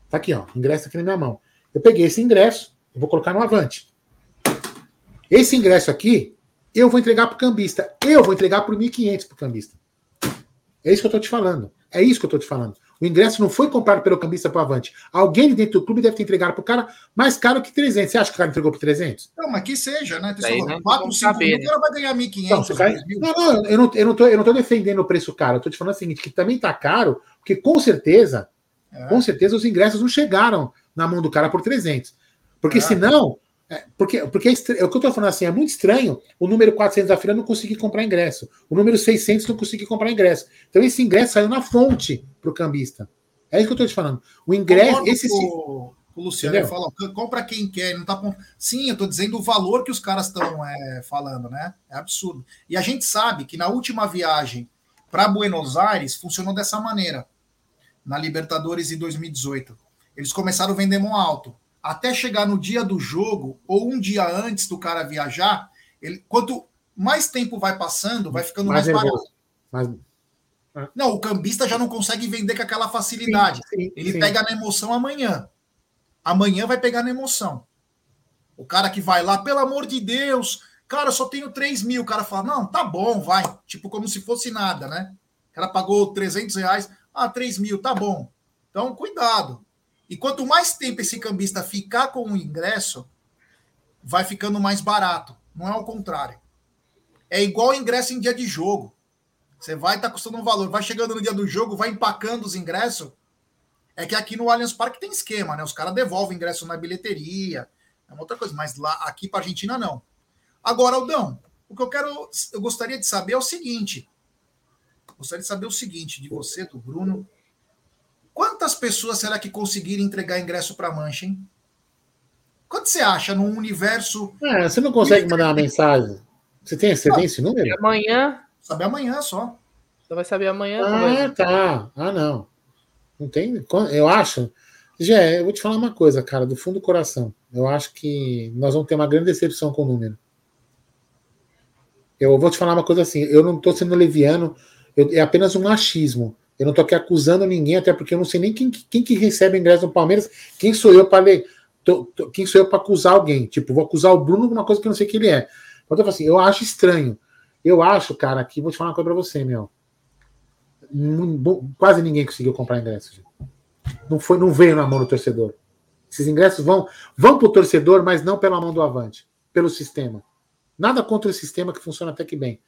Tá aqui, ó. Ingresso aqui na minha mão. Eu peguei esse ingresso, eu vou colocar no Avante. Esse ingresso aqui, eu vou entregar para o cambista. Eu vou entregar por 1.500 para o cambista. É isso que eu estou te falando. É isso que eu estou te falando. O ingresso não foi comprado pelo cambista para o Avante. Alguém dentro do clube deve ter entregado para o cara mais caro que 300. Você acha que o cara entregou por 300? Não, mas que seja, né? Não 4, 5 mil, o cara vai ganhar 1.500. Não, cara... não, não, eu não, eu não tô, eu não tô defendendo o preço caro. Eu tô te falando o seguinte, que também tá caro, porque com certeza, é. com certeza os ingressos não chegaram na mão do cara por 300. Porque é. senão, é, porque, porque é, é, o que eu estou falando assim, é muito estranho o número 400 da fila não conseguir comprar ingresso, o número 600 não conseguir comprar ingresso. Então esse ingresso saiu na fonte para o cambista. É isso que eu estou te falando. O ingresso. esse, o, o Luciano falou, compra quem quer, não tá Sim, eu estou dizendo o valor que os caras estão é, falando, né? É absurdo. E a gente sabe que na última viagem para Buenos Aires funcionou dessa maneira. Na Libertadores em 2018. Eles começaram a vender mão alto até chegar no dia do jogo ou um dia antes do cara viajar, ele, quanto mais tempo vai passando, vai ficando mais, mais barato. Mais... Não, o cambista já não consegue vender com aquela facilidade. Sim, sim, ele sim. pega na emoção amanhã. Amanhã vai pegar na emoção. O cara que vai lá, pelo amor de Deus, cara, eu só tenho 3 mil. O cara fala, não, tá bom, vai. Tipo, como se fosse nada, né? O cara pagou 300 reais, ah, 3 mil, tá bom. Então, cuidado. E quanto mais tempo esse cambista ficar com o ingresso, vai ficando mais barato. Não é o contrário. É igual ingresso em dia de jogo. Você vai estar tá custando um valor, vai chegando no dia do jogo, vai empacando os ingressos. É que aqui no Allianz Parque tem esquema, né? Os caras devolvem ingresso na bilheteria. É uma outra coisa, mas lá aqui para Argentina não. Agora, Aldão, o que eu quero, eu gostaria de saber é o seguinte. Gostaria de saber o seguinte de você, do Bruno, Quantas pessoas será que conseguiram entregar ingresso para a Mancha, hein? Quanto você acha num universo. É, você não consegue mandar uma mensagem. Você tem, você não, tem esse número? Amanhã. Sabe amanhã só. Você vai saber amanhã. Ah, tá. Ah, não. Não tem. Eu acho. Já, eu vou te falar uma coisa, cara, do fundo do coração. Eu acho que nós vamos ter uma grande decepção com o número. Eu vou te falar uma coisa assim. Eu não estou sendo leviano. Eu, é apenas um achismo. Eu não estou aqui acusando ninguém, até porque eu não sei nem quem, quem que recebe ingresso no Palmeiras. Quem sou eu para ler? Tô, tô, quem sou eu para acusar alguém? Tipo, vou acusar o Bruno de uma coisa que eu não sei que ele é. Então, eu assim, eu acho estranho. Eu acho, cara, que vou te falar uma coisa para você, meu. Quase ninguém conseguiu comprar ingresso. Não foi, não veio na mão do torcedor. Esses ingressos vão vão para o torcedor, mas não pela mão do Avante, pelo sistema. Nada contra o sistema que funciona até que bem.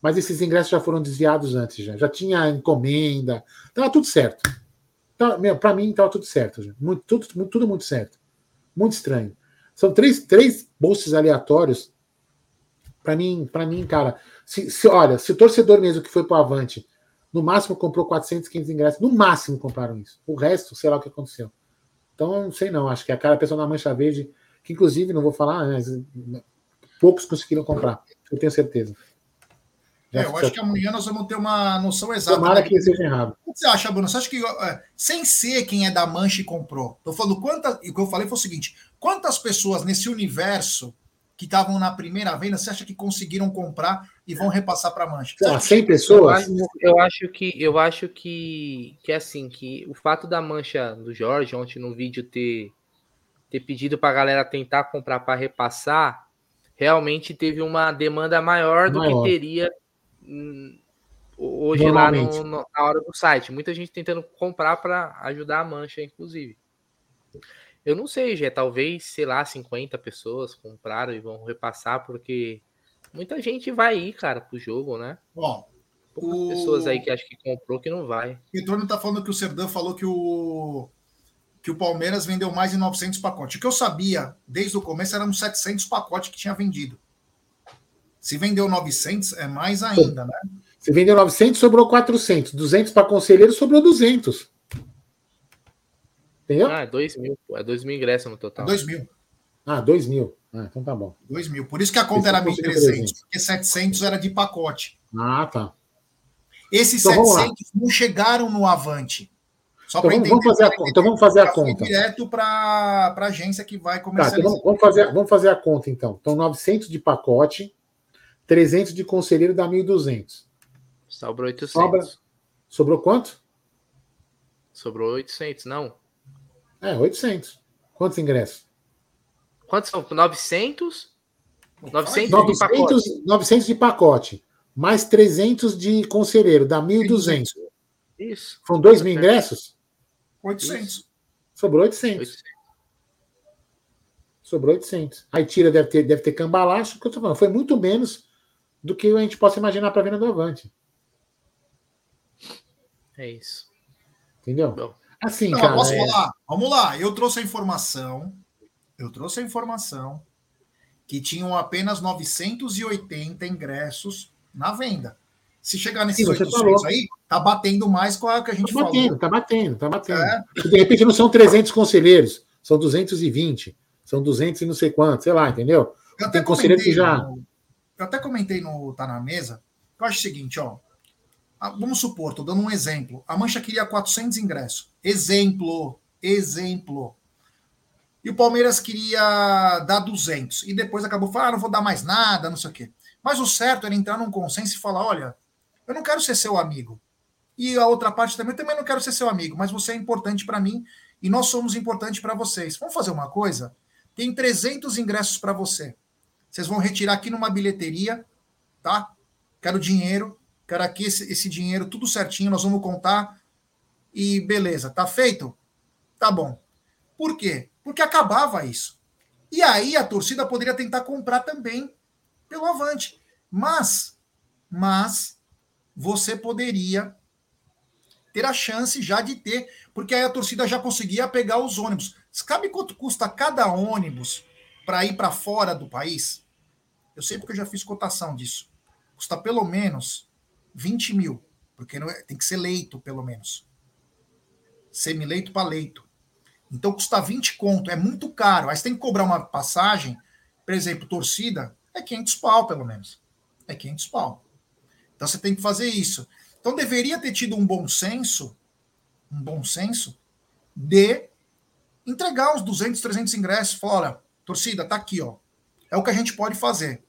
Mas esses ingressos já foram desviados antes, já. Já tinha encomenda. Estava tudo certo. Para mim, estava tudo certo. Muito, tudo, tudo muito certo. Muito estranho. São três, três bolsos aleatórios. Para mim, para mim, cara. Se, se, olha, se o torcedor mesmo que foi para o Avante, no máximo comprou 400, 500 ingressos, no máximo compraram isso. O resto, sei lá o que aconteceu. Então, não sei não. Acho que a cara, a pessoa da Mancha Verde, que inclusive, não vou falar, mas poucos conseguiram comprar. Eu tenho certeza. É, eu acho que amanhã nós vamos ter uma noção exata. Tomara que seja errado. que você acha, Bruno? Você acha que, é, sem ser quem é da Mancha e comprou, tô falando quantas. E o que eu falei foi o seguinte: quantas pessoas nesse universo que estavam na primeira venda, você acha que conseguiram comprar e vão repassar para a Mancha? Ah, 100 pessoas? Eu acho, que eu acho que, que é assim, que o fato da Mancha do Jorge ontem no vídeo ter ter pedido para a galera tentar comprar para repassar, realmente teve uma demanda maior do maior. que teria hoje lá no, no, na hora do site. Muita gente tentando comprar para ajudar a mancha, inclusive. Eu não sei, já talvez, sei lá, 50 pessoas compraram e vão repassar, porque muita gente vai ir, cara, pro jogo, né? Bom, Poucas o... pessoas aí que acho que comprou que não vai. O Antônio tá falando que o Serdan falou que o que o Palmeiras vendeu mais de 900 pacotes. O que eu sabia desde o começo eram 700 pacotes que tinha vendido. Se vendeu 900, é mais ainda, né? Se vendeu 900, sobrou 400. 200 para conselheiro, sobrou 200. Entendeu? Ah, é 2 mil. É 2 mil ingressos no total. 2 mil. Ah, 2 mil. Ah, então tá bom. 2 mil. Por isso que a conta Esse era 1.300, porque 700 era de pacote. Ah, tá. Esses então, 700 não chegaram no Avante. Só então, vamos, vamos fazer a conta. Então vamos fazer a conta. Direto para a agência que vai começar. Tá, então vamos, vamos, fazer, vamos fazer a conta então. Então 900 de pacote, 300 de conselheiro dá 1.200. Sobrou 800. Sobra, sobrou quanto? Sobrou 800, não. É, 800. Quantos ingressos? Quantos são? 900? 900, 900 de pacote. 900 de pacote. Mais 300 de conselheiro, dá 1.200. Isso. Foram 2 mil ingressos? 800. Isso. Sobrou 800. 800. Sobrou 800. Aí tira, deve ter, deve ter cambalacho, que eu tô falando. Foi muito menos do que a gente possa imaginar para a venda do Avante. É isso. Entendeu? Bom. Assim, Não, cara. Posso é... falar? Vamos lá. Eu trouxe a informação. Eu trouxe a informação que tinham apenas 980 ingressos na venda. Se chegar nesses Sim, 800 falou. aí, tá batendo mais com a que a gente tá batendo, falou. Tá batendo, tá batendo. É. De repente não são 300 conselheiros, são 220, são 200 e não sei quantos, sei lá, entendeu? Tem conselheiro que já. No, eu até comentei no Tá na Mesa. Eu acho o seguinte, ó. Vamos supor, tô dando um exemplo. A Mancha queria 400 ingressos. Exemplo, exemplo. E o Palmeiras queria dar 200. E depois acabou falando, ah, não vou dar mais nada, não sei o quê. Mas o certo era entrar num consenso e falar: olha, eu não quero ser seu amigo. E a outra parte também, eu também não quero ser seu amigo, mas você é importante para mim e nós somos importantes para vocês. Vamos fazer uma coisa? Tem 300 ingressos para você. Vocês vão retirar aqui numa bilheteria, tá? Quero dinheiro, quero aqui esse, esse dinheiro, tudo certinho, nós vamos contar. E beleza, tá feito? Tá bom. Por quê? Porque acabava isso. E aí a torcida poderia tentar comprar também pelo avante. Mas, mas, você poderia ter a chance já de ter, porque aí a torcida já conseguia pegar os ônibus. Sabe quanto custa cada ônibus para ir para fora do país? Eu sei porque eu já fiz cotação disso. Custa pelo menos 20 mil, porque é, tem que ser leito, pelo menos. Semileito para leito. Então custa 20 conto, é muito caro. Aí você tem que cobrar uma passagem, por exemplo, torcida, é 500 pau, pelo menos. É 500 pau. Então você tem que fazer isso. Então deveria ter tido um bom senso, um bom senso de entregar uns 200, 300 ingressos, olha, torcida, tá aqui, ó. É o que a gente pode fazer.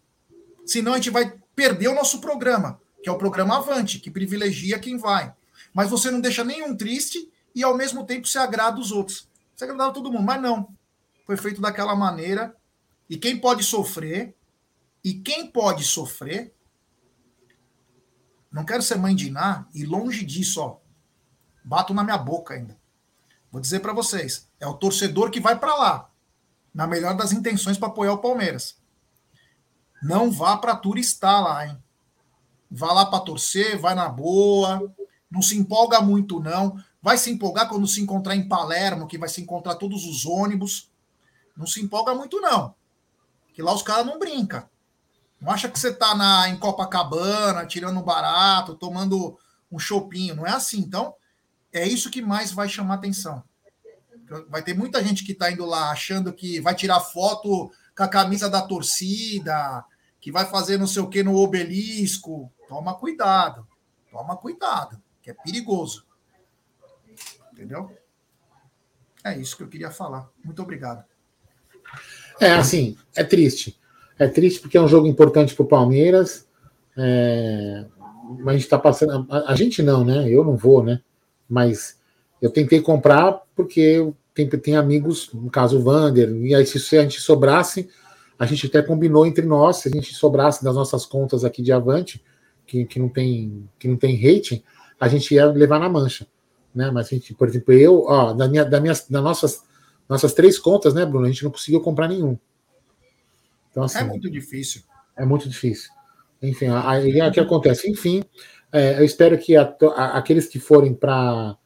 Senão a gente vai perder o nosso programa, que é o programa Avante, que privilegia quem vai. Mas você não deixa nenhum triste e ao mesmo tempo se agrada os outros. Você agradava todo mundo, mas não. Foi feito daquela maneira. E quem pode sofrer, e quem pode sofrer não quero ser mãe de Iná e longe disso, ó. Bato na minha boca ainda. Vou dizer para vocês, é o torcedor que vai para lá, na melhor das intenções para apoiar o Palmeiras. Não vá para turistar lá, hein? Vá lá para torcer, vai na boa, não se empolga muito não. Vai se empolgar quando se encontrar em Palermo, que vai se encontrar todos os ônibus. Não se empolga muito não. Que lá os caras não brincam. Não acha que você está na, em Copacabana, tirando um barato, tomando um chopinho. Não é assim. Então, é isso que mais vai chamar atenção. Vai ter muita gente que está indo lá achando que vai tirar foto com a camisa da torcida, que vai fazer não sei o que no obelisco. Toma cuidado. Toma cuidado, que é perigoso. Entendeu? É isso que eu queria falar. Muito obrigado. É, assim, é triste. É triste porque é um jogo importante para o Palmeiras. É, mas a gente está passando. A, gente não, né? Eu não vou, né? Mas eu tentei comprar porque tem, tem amigos, no caso o Vander, e aí se a gente sobrasse, a gente até combinou entre nós, se a gente sobrasse das nossas contas aqui de Avante, que, que, não, tem, que não tem rating, a gente ia levar na mancha. Né? Mas a gente, por exemplo, eu, ó, da minha, da minhas, das nossas, nossas três contas, né, Bruno? A gente não conseguiu comprar nenhum. Então, assim, é muito difícil. É muito difícil. Enfim, aí o que acontece? Enfim, é, eu espero que a, a, aqueles que forem para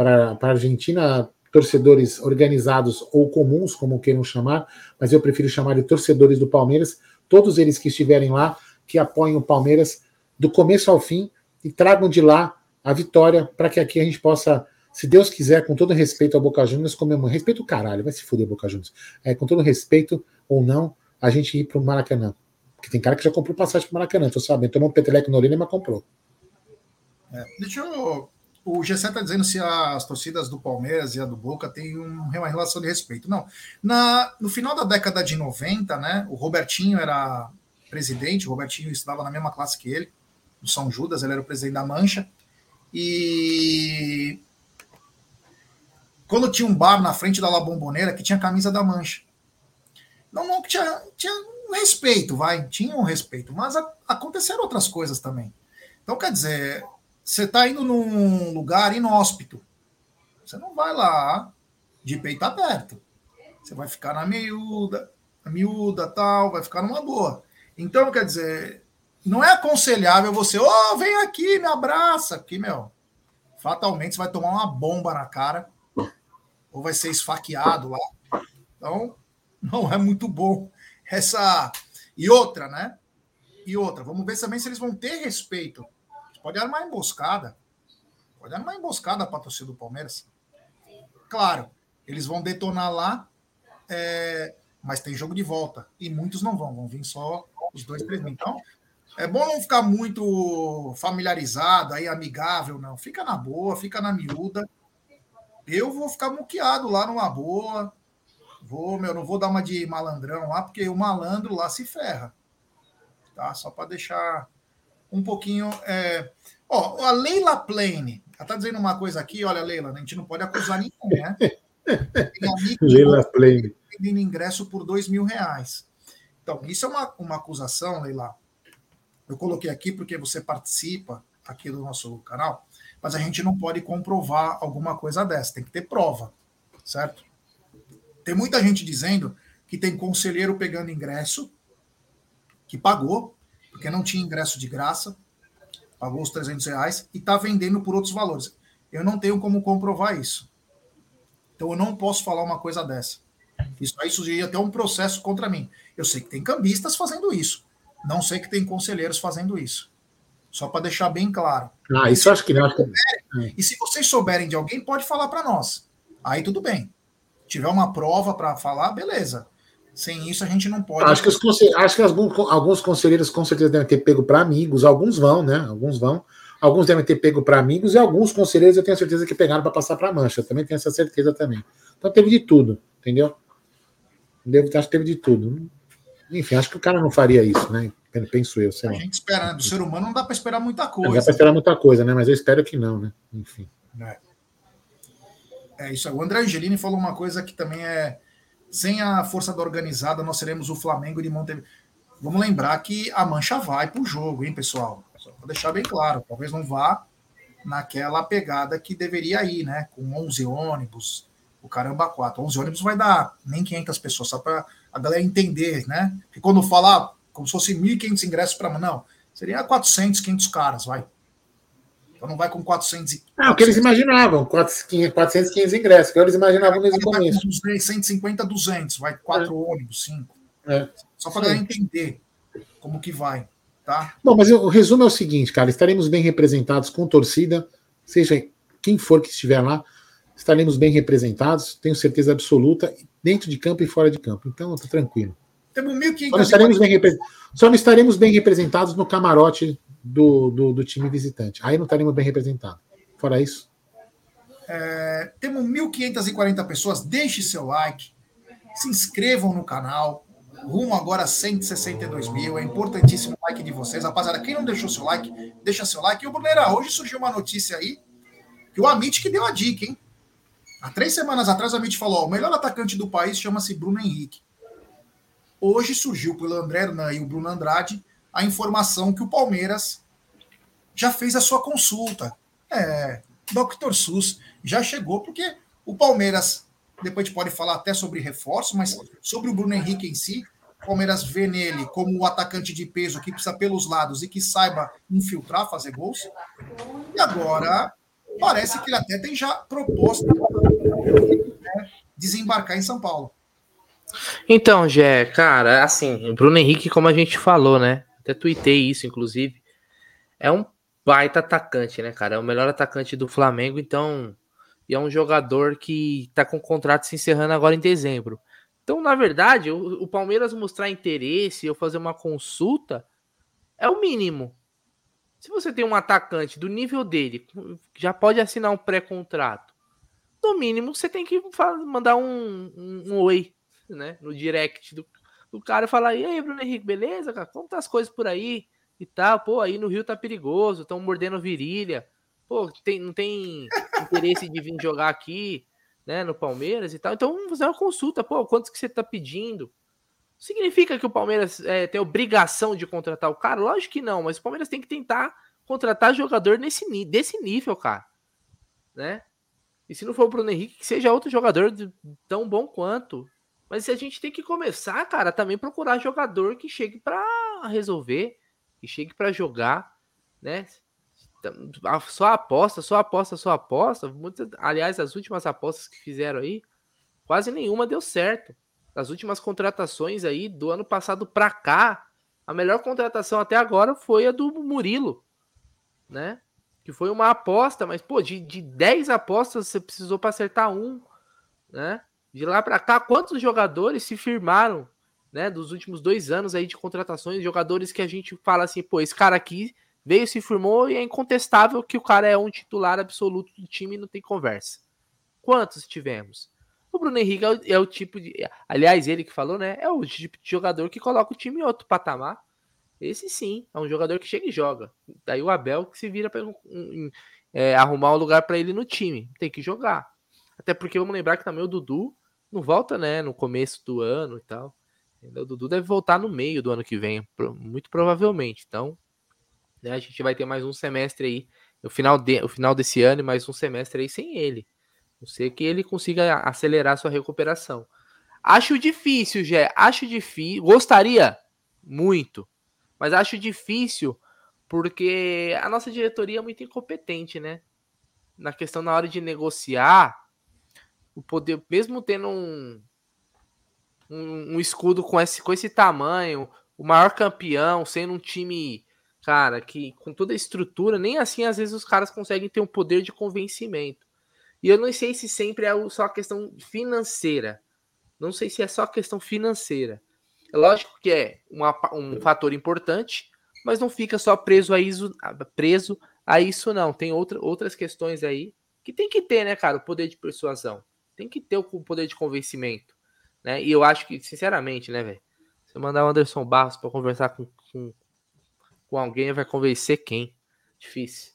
para a Argentina, torcedores organizados ou comuns, como queiram chamar, mas eu prefiro chamar de torcedores do Palmeiras, todos eles que estiverem lá, que apoiem o Palmeiras do começo ao fim e tragam de lá a vitória para que aqui a gente possa, se Deus quiser, com todo respeito ao Boca Juniors, comemorar. Respeito o caralho, vai se fuder Boca Juniors. É, com todo respeito ou não, a gente ir para o Maracanã. Porque tem cara que já comprou passagem para o Maracanã, tô sabendo. Tomou um peteleco na orelha, mas comprou. É, deixa eu o Gessé está dizendo se as torcidas do Palmeiras e a do Boca têm uma relação de respeito. Não. Na, no final da década de 90, né, o Robertinho era presidente, o Robertinho estudava na mesma classe que ele, no São Judas, ele era o presidente da Mancha. E quando tinha um bar na frente da La Bombonera que tinha camisa da Mancha. Não, não, tinha, tinha um respeito, vai, tinha um respeito, mas a, aconteceram outras coisas também. Então, quer dizer, você está indo num lugar inóspito. Você não vai lá de peito aberto. Você vai ficar na miúda, na miúda, tal, vai ficar numa boa. Então, quer dizer, não é aconselhável você, ô, oh, vem aqui, me abraça, aqui, meu. Fatalmente você vai tomar uma bomba na cara ou vai ser esfaqueado lá. Então, não é muito bom essa. E outra, né? E outra, vamos ver também se eles vão ter respeito Pode armar emboscada. Pode armar emboscada para a torcida do Palmeiras. Claro, eles vão detonar lá, é, mas tem jogo de volta. E muitos não vão, vão vir só os dois, três. Então, é bom não ficar muito familiarizado, aí amigável, não. Fica na boa, fica na miúda. Eu vou ficar muqueado lá numa boa. Vou, meu, não vou dar uma de malandrão lá, porque o malandro lá se ferra. Tá? Só para deixar um pouquinho. É... Ó, a Leila Plane, ela está dizendo uma coisa aqui, olha, Leila, a gente não pode acusar ninguém, né? Leila Plane. Vendendo ingresso por dois mil reais. Então, isso é uma, uma acusação, Leila. Eu coloquei aqui porque você participa aqui do nosso canal, mas a gente não pode comprovar alguma coisa dessa, tem que ter prova, certo? Tem muita gente dizendo que tem conselheiro pegando ingresso, que pagou, porque não tinha ingresso de graça, pagou os 300 reais e está vendendo por outros valores. Eu não tenho como comprovar isso. Então eu não posso falar uma coisa dessa. Isso aí sugeria até um processo contra mim. Eu sei que tem cambistas fazendo isso. Não sei que tem conselheiros fazendo isso. Só para deixar bem claro. Ah, isso acho que não. E se vocês souberem de alguém, pode falar para nós. Aí tudo bem. Tiver uma prova para falar, beleza. Sem isso, a gente não pode. Acho que, acho que alguns, conselheiros com certeza devem ter pego para amigos, alguns vão, né? Alguns vão. Alguns devem ter pego para amigos e alguns conselheiros eu tenho certeza que pegaram para passar para a mancha. Eu também tenho essa certeza também. Então teve de tudo, entendeu? Devo, acho que teve de tudo. Enfim, acho que o cara não faria isso, né? Penso eu. Sei a lá. gente espera, né? do ser humano não dá para esperar muita coisa. Não dá para esperar muita coisa, né? Mas eu espero que não, né? Enfim. É. é isso. O André Angelini falou uma coisa que também é sem a força da organizada, nós seremos o Flamengo de Montevideo. Vamos lembrar que a mancha vai para o jogo, hein, pessoal? Só para deixar bem claro, talvez não vá naquela pegada que deveria ir, né? Com 11 ônibus, o caramba 4. 11 ônibus vai dar nem 500 pessoas, só para a galera entender, né? Porque quando falar como se fosse 1.500 ingressos para. Não, seria 400, 500 caras, vai. Então não vai com 400 e... Ah, o que eles imaginavam, 400, 500 ingressos, que eles imaginavam desde o começo. Com 150, 200, vai quatro é. ônibus, cinco. É. Só para entender como que vai, tá? Bom, mas o resumo é o seguinte, cara, estaremos bem representados com torcida, seja quem for que estiver lá, estaremos bem representados, tenho certeza absoluta, dentro de campo e fora de campo. Então, tá tranquilo. Temos 1.500 só, não estaremos bem só não estaremos bem representados no camarote do, do, do time visitante. Aí não estaremos bem representados. Fora isso. É, temos 1.540 pessoas. Deixe seu like, se inscrevam no canal. Rumo agora a 162 mil. É importantíssimo o like de vocês. Rapaziada, quem não deixou seu like, deixa seu like. E o Brunera, hoje surgiu uma notícia aí que o Amit que deu a dica, hein? Há três semanas atrás, o Amit falou: ó, o melhor atacante do país chama-se Bruno Henrique. Hoje surgiu pelo André Hernan e o Bruno Andrade a informação que o Palmeiras já fez a sua consulta. É, Dr. SUS já chegou, porque o Palmeiras, depois a gente pode falar até sobre reforço, mas sobre o Bruno Henrique em si, o Palmeiras vê nele como o atacante de peso que precisa pelos lados e que saiba infiltrar, fazer gols. E agora parece que ele até tem já proposta né, desembarcar em São Paulo. Então, Jé, cara, assim, o Bruno Henrique, como a gente falou, né? Até tuitei isso, inclusive. É um baita atacante, né, cara? É o melhor atacante do Flamengo, então. E é um jogador que tá com o contrato se encerrando agora em dezembro. Então, na verdade, o, o Palmeiras mostrar interesse ou fazer uma consulta é o mínimo. Se você tem um atacante do nível dele, já pode assinar um pré-contrato. No mínimo, você tem que mandar um, um, um oi né, no direct do, do cara falar: E aí, Bruno Henrique, beleza, cara? Como tá as coisas por aí? E tal, pô, aí no Rio tá perigoso, estão mordendo virilha. Pô, tem, não tem interesse de vir jogar aqui, né, no Palmeiras e tal. Então vamos fazer uma consulta, pô, quantos que você tá pedindo? Significa que o Palmeiras é, tem obrigação de contratar o cara? Lógico que não, mas o Palmeiras tem que tentar contratar jogador nesse, desse nível, cara. Né? E se não for o Bruno Henrique, que seja outro jogador tão bom quanto. Mas a gente tem que começar, cara, também procurar jogador que chegue para resolver, que chegue para jogar, né? Só aposta, só aposta, só aposta. Muitas, aliás, as últimas apostas que fizeram aí, quase nenhuma deu certo. As últimas contratações aí do ano passado para cá, a melhor contratação até agora foi a do Murilo, né? Que foi uma aposta, mas pô, de, de 10 apostas você precisou para acertar um, né? De lá para cá, quantos jogadores se firmaram, né, dos últimos dois anos aí de contratações, jogadores que a gente fala assim, pô, esse cara aqui veio, se firmou e é incontestável que o cara é um titular absoluto do time e não tem conversa. Quantos tivemos? O Bruno Henrique é o, é o, tipo de. Aliás, ele que falou, né? É o tipo de jogador que coloca o time em outro patamar. Esse sim, é um jogador que chega e joga. Daí o Abel que se vira para é, arrumar um lugar para ele no time. Tem que jogar. Até porque vamos lembrar que também o Dudu não volta, né, no começo do ano e tal. O Dudu deve voltar no meio do ano que vem, muito provavelmente. Então, né, a gente vai ter mais um semestre aí, no final, de, o final desse ano, e mais um semestre aí sem ele. Não sei que ele consiga acelerar sua recuperação. Acho difícil, Jé. Acho difícil. Gostaria muito, mas acho difícil porque a nossa diretoria é muito incompetente, né? Na questão na hora de negociar, o poder, mesmo tendo um, um, um, escudo com esse, com esse tamanho, o maior campeão, sendo um time, cara, que com toda a estrutura, nem assim às vezes os caras conseguem ter um poder de convencimento. E eu não sei se sempre é só questão financeira. Não sei se é só questão financeira. É lógico que é uma, um fator importante, mas não fica só preso a isso, preso a isso não. Tem outra, outras questões aí que tem que ter, né, cara, o poder de persuasão tem que ter o poder de convencimento. Né? E eu acho que, sinceramente, né, velho? Você mandar o Anderson Barros para conversar com, com, com alguém, vai convencer quem? Difícil.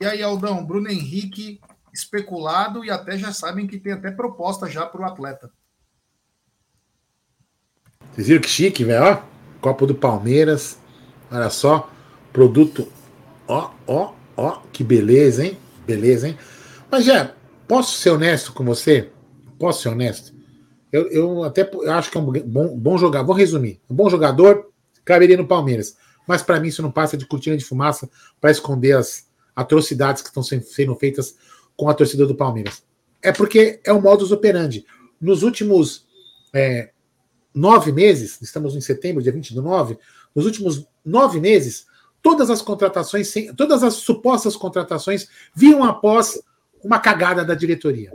E aí, Aldão, Bruno Henrique especulado e até já sabem que tem até proposta já para o atleta. Vocês viram que chique, velho? Copo do Palmeiras. Olha só. Produto. Ó, ó, ó. Que beleza, hein? Beleza, hein? Mas já, Posso ser honesto com você? Posso ser honesto? Eu, eu até eu acho que é um bom, bom jogador. Vou resumir. Um bom jogador caberia no Palmeiras. Mas para mim isso não passa de cortina de fumaça para esconder as atrocidades que estão sendo feitas com a torcida do Palmeiras. É porque é o modus operandi. Nos últimos é, nove meses, estamos em setembro, dia 20 do 9, nos últimos nove meses, todas as contratações, todas as supostas contratações vinham após uma cagada da diretoria.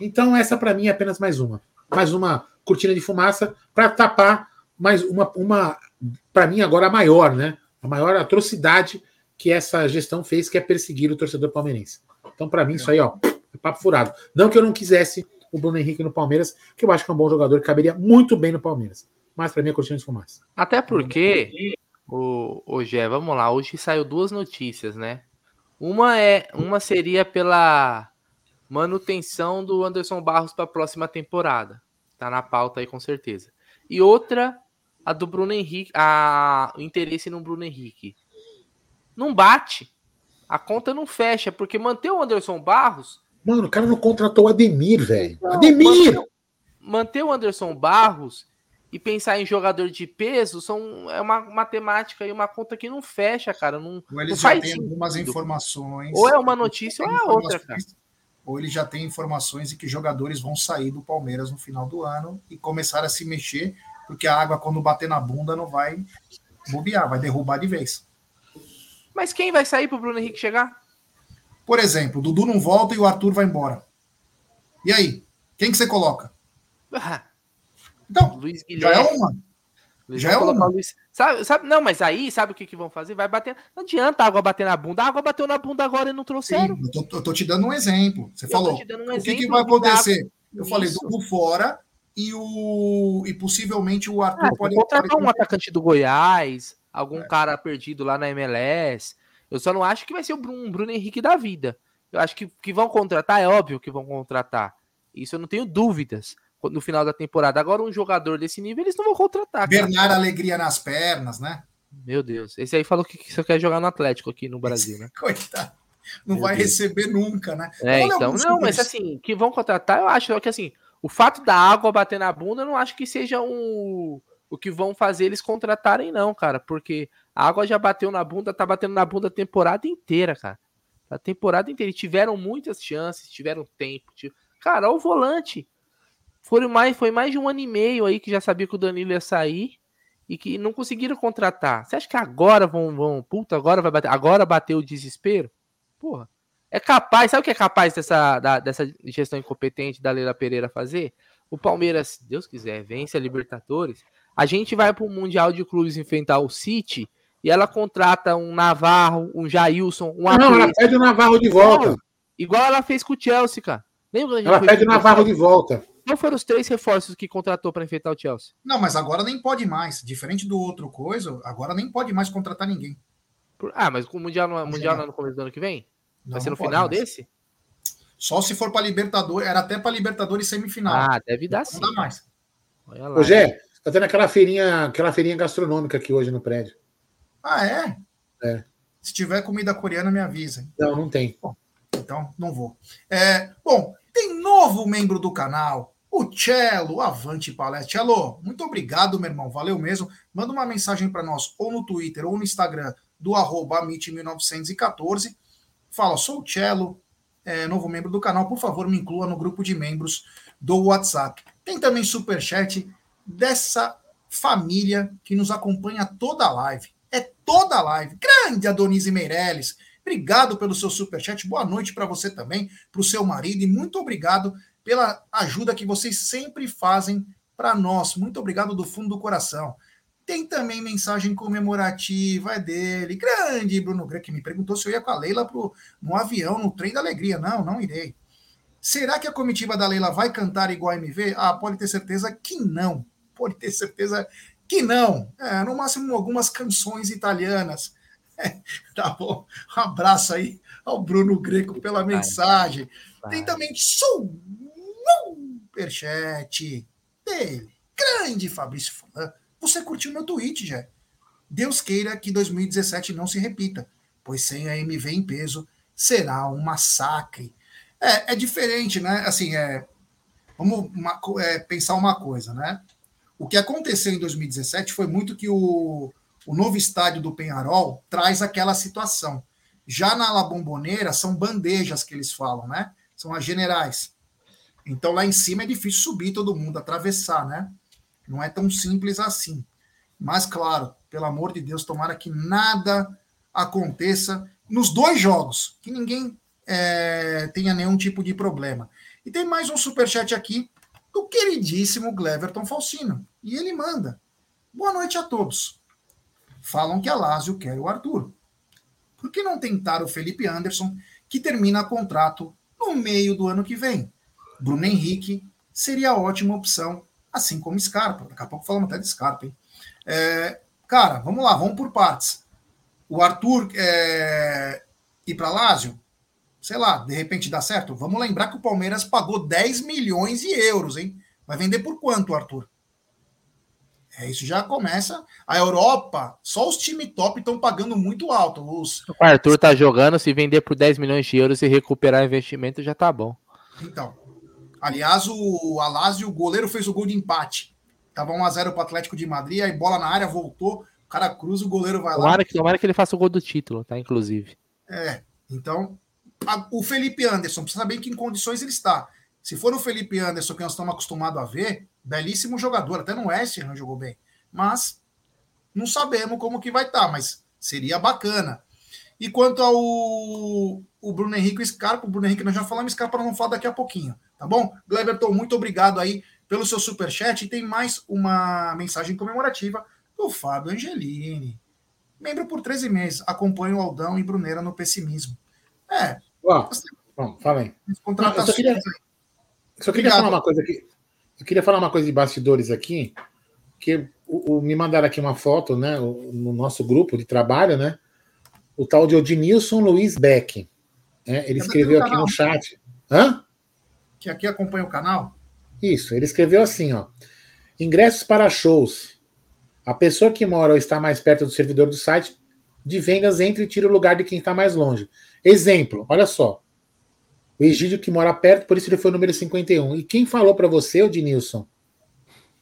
Então, essa para mim é apenas mais uma. Mais uma cortina de fumaça para tapar mais uma, uma para mim, agora a maior, né? A maior atrocidade que essa gestão fez, que é perseguir o torcedor palmeirense. Então, para mim, isso aí, ó, É papo furado. Não que eu não quisesse o Bruno Henrique no Palmeiras, que eu acho que é um bom jogador, caberia muito bem no Palmeiras. Mas para mim é cortina de fumaça. Até porque, o, o Gé, vamos lá, hoje saiu duas notícias, né? Uma é, uma seria pela manutenção do Anderson Barros para a próxima temporada. Tá na pauta aí com certeza. E outra, a do Bruno Henrique, a, o interesse no Bruno Henrique. Não bate. A conta não fecha, porque manter o Anderson Barros. Mano, o cara não contratou o Ademir, velho. Ademir! Manter, manter, o Anderson Barros e pensar em jogador de peso são, é uma matemática e uma conta que não fecha, cara. Não, ou eles não já têm algumas informações. Ou é uma notícia ou é outra, cara ou ele já tem informações de que jogadores vão sair do Palmeiras no final do ano e começar a se mexer, porque a água, quando bater na bunda, não vai bobear, vai derrubar de vez. Mas quem vai sair para o Bruno Henrique chegar? Por exemplo, o Dudu não volta e o Arthur vai embora. E aí? Quem que você coloca? Ah, então, já é uma. Já é uma. Luiz, sabe, sabe, não, mas aí, sabe o que, que vão fazer? Vai bater. Não adianta a água bater na bunda. A água bateu na bunda agora e não trouxeram. Sim, eu, tô, eu tô te dando um exemplo. Você eu falou. Um o que, que vai acontecer? Eu Isso. falei do fora e o e possivelmente o Arthur ah, pode contratar um atacante do Goiás, algum é. cara perdido lá na MLS. Eu só não acho que vai ser o Bruno, Bruno Henrique da vida. Eu acho que, que vão contratar, é óbvio que vão contratar. Isso eu não tenho dúvidas no final da temporada. Agora, um jogador desse nível, eles não vão contratar. Bernard Alegria nas pernas, né? Meu Deus. Esse aí falou que só quer jogar no Atlético aqui no Brasil, né? Coitado. Não Meu vai Deus. receber nunca, né? É, Olha então, não, mas assim, que vão contratar, eu acho que assim, o fato da água bater na bunda, eu não acho que seja um, o que vão fazer eles contratarem, não, cara, porque a água já bateu na bunda, tá batendo na bunda a temporada inteira, cara. A temporada inteira. E tiveram muitas chances, tiveram tempo. Tiveram... Cara, o volante. Foi mais, foi mais de um ano e meio aí que já sabia que o Danilo ia sair e que não conseguiram contratar. Você acha que agora vão, vão puta, agora vai bater, agora bateu o desespero? Porra. É capaz, sabe o que é capaz dessa, da, dessa gestão incompetente da Leila Pereira fazer? O Palmeiras, se Deus quiser, vence a Libertadores. A gente vai para o Mundial de Clubes enfrentar o City e ela contrata um Navarro, um Jailson, um Não, ela pede o Navarro de volta. Igual, ela fez com o Chelsea, cara. Lembra ela pede o Navarro de volta. Qual foram os três reforços que contratou para enfrentar o Chelsea? Não, mas agora nem pode mais. Diferente do outro coisa, agora nem pode mais contratar ninguém. Ah, mas o Mundial, não, é, mundial não é no começo do ano que vem? Não, Vai ser no final mais. desse? Só se for para Libertadores. Era até para Libertadores semifinal. Ah, deve dar sim. Não dá mais. Ô, Gé, tá tendo aquela feirinha, aquela feirinha gastronômica aqui hoje no prédio. Ah, é? É. Se tiver comida coreana, me avisa. Não, não tem. Bom, então, não vou. É, bom, tem novo membro do canal. O Cello, avante palestra. Cello, muito obrigado, meu irmão. Valeu mesmo. Manda uma mensagem para nós, ou no Twitter, ou no Instagram, do arroba 1914 Fala, sou o Cello, é, novo membro do canal. Por favor, me inclua no grupo de membros do WhatsApp. Tem também superchat dessa família que nos acompanha toda a live. É toda a live. Grande Adonise Meirelles. Obrigado pelo seu superchat. Boa noite para você também, para o seu marido. E muito obrigado pela ajuda que vocês sempre fazem para nós. Muito obrigado do fundo do coração. Tem também mensagem comemorativa é dele. Grande Bruno Greco, que me perguntou se eu ia com a Leila pro, no avião, no trem da alegria. Não, não irei. Será que a comitiva da Leila vai cantar igual a MV? Ah, pode ter certeza que não. Pode ter certeza que não. É, no máximo algumas canções italianas. É, tá bom. Um abraço aí ao Bruno Greco pela mensagem. Tem também superchat dele. Grande Fabrício. Você curtiu meu tweet, já. Deus queira que 2017 não se repita, pois sem a MV em peso será um massacre. É, é diferente, né? Assim, é, vamos uma, é, pensar uma coisa, né? O que aconteceu em 2017 foi muito que o, o novo estádio do Penharol traz aquela situação. Já na La Bombonera são bandejas que eles falam, né? São as generais. Então lá em cima é difícil subir todo mundo, atravessar, né? Não é tão simples assim. Mas, claro, pelo amor de Deus, tomara que nada aconteça nos dois jogos, que ninguém é, tenha nenhum tipo de problema. E tem mais um superchat aqui do queridíssimo Gleverton Falsino. E ele manda: Boa noite a todos. Falam que a Lazio quer o Arthur. Por que não tentar o Felipe Anderson, que termina contrato no meio do ano que vem. Bruno Henrique seria ótima opção, assim como Scarpa. Daqui a pouco falamos até de Scarpa, hein? É, cara, vamos lá, vamos por partes. O Arthur é, ir para Lázio, sei lá, de repente dá certo. Vamos lembrar que o Palmeiras pagou 10 milhões de euros, hein? Vai vender por quanto, Arthur? É, isso já começa. A Europa, só os times top estão pagando muito alto. Os... O Arthur tá jogando, se vender por 10 milhões de euros e recuperar investimento, já tá bom. Então. Aliás, o Alásio, o goleiro, fez o gol de empate. Tava 1x0 pro Atlético de Madrid, aí bola na área, voltou, o cara cruza, o goleiro vai tomara lá. Que, tomara que ele faça o gol do título, tá? Inclusive. É, então. A, o Felipe Anderson, precisa saber em que condições ele está. Se for o Felipe Anderson, que nós estamos acostumados a ver, belíssimo jogador, até no West Ham jogou bem. Mas não sabemos como que vai estar, tá, mas seria bacana. E quanto ao o Bruno Henrique e o Scarpa, o Bruno Henrique nós já falamos, Scarpa vamos falar daqui a pouquinho, tá bom? Gleberton, muito obrigado aí pelo seu super chat e tem mais uma mensagem comemorativa do Fábio Angelini. Membro por 13 meses, acompanha o Aldão e Brunera no pessimismo. É. Uau, bom, fala aí. Contratações só queria falar uma coisa aqui. Eu queria falar uma coisa de bastidores aqui, que o, o, me mandaram aqui uma foto, né, no nosso grupo de trabalho, né, o tal de Odinilson Luiz Beck. Né, ele escreveu aqui no chat. Hã? Que aqui acompanha o canal? Isso, ele escreveu assim, ó. Ingressos para shows. A pessoa que mora ou está mais perto do servidor do site de vendas entra e tira o lugar de quem está mais longe. Exemplo, olha só. O Egídio que mora perto, por isso ele foi o número 51. E quem falou para você, o Dinilson,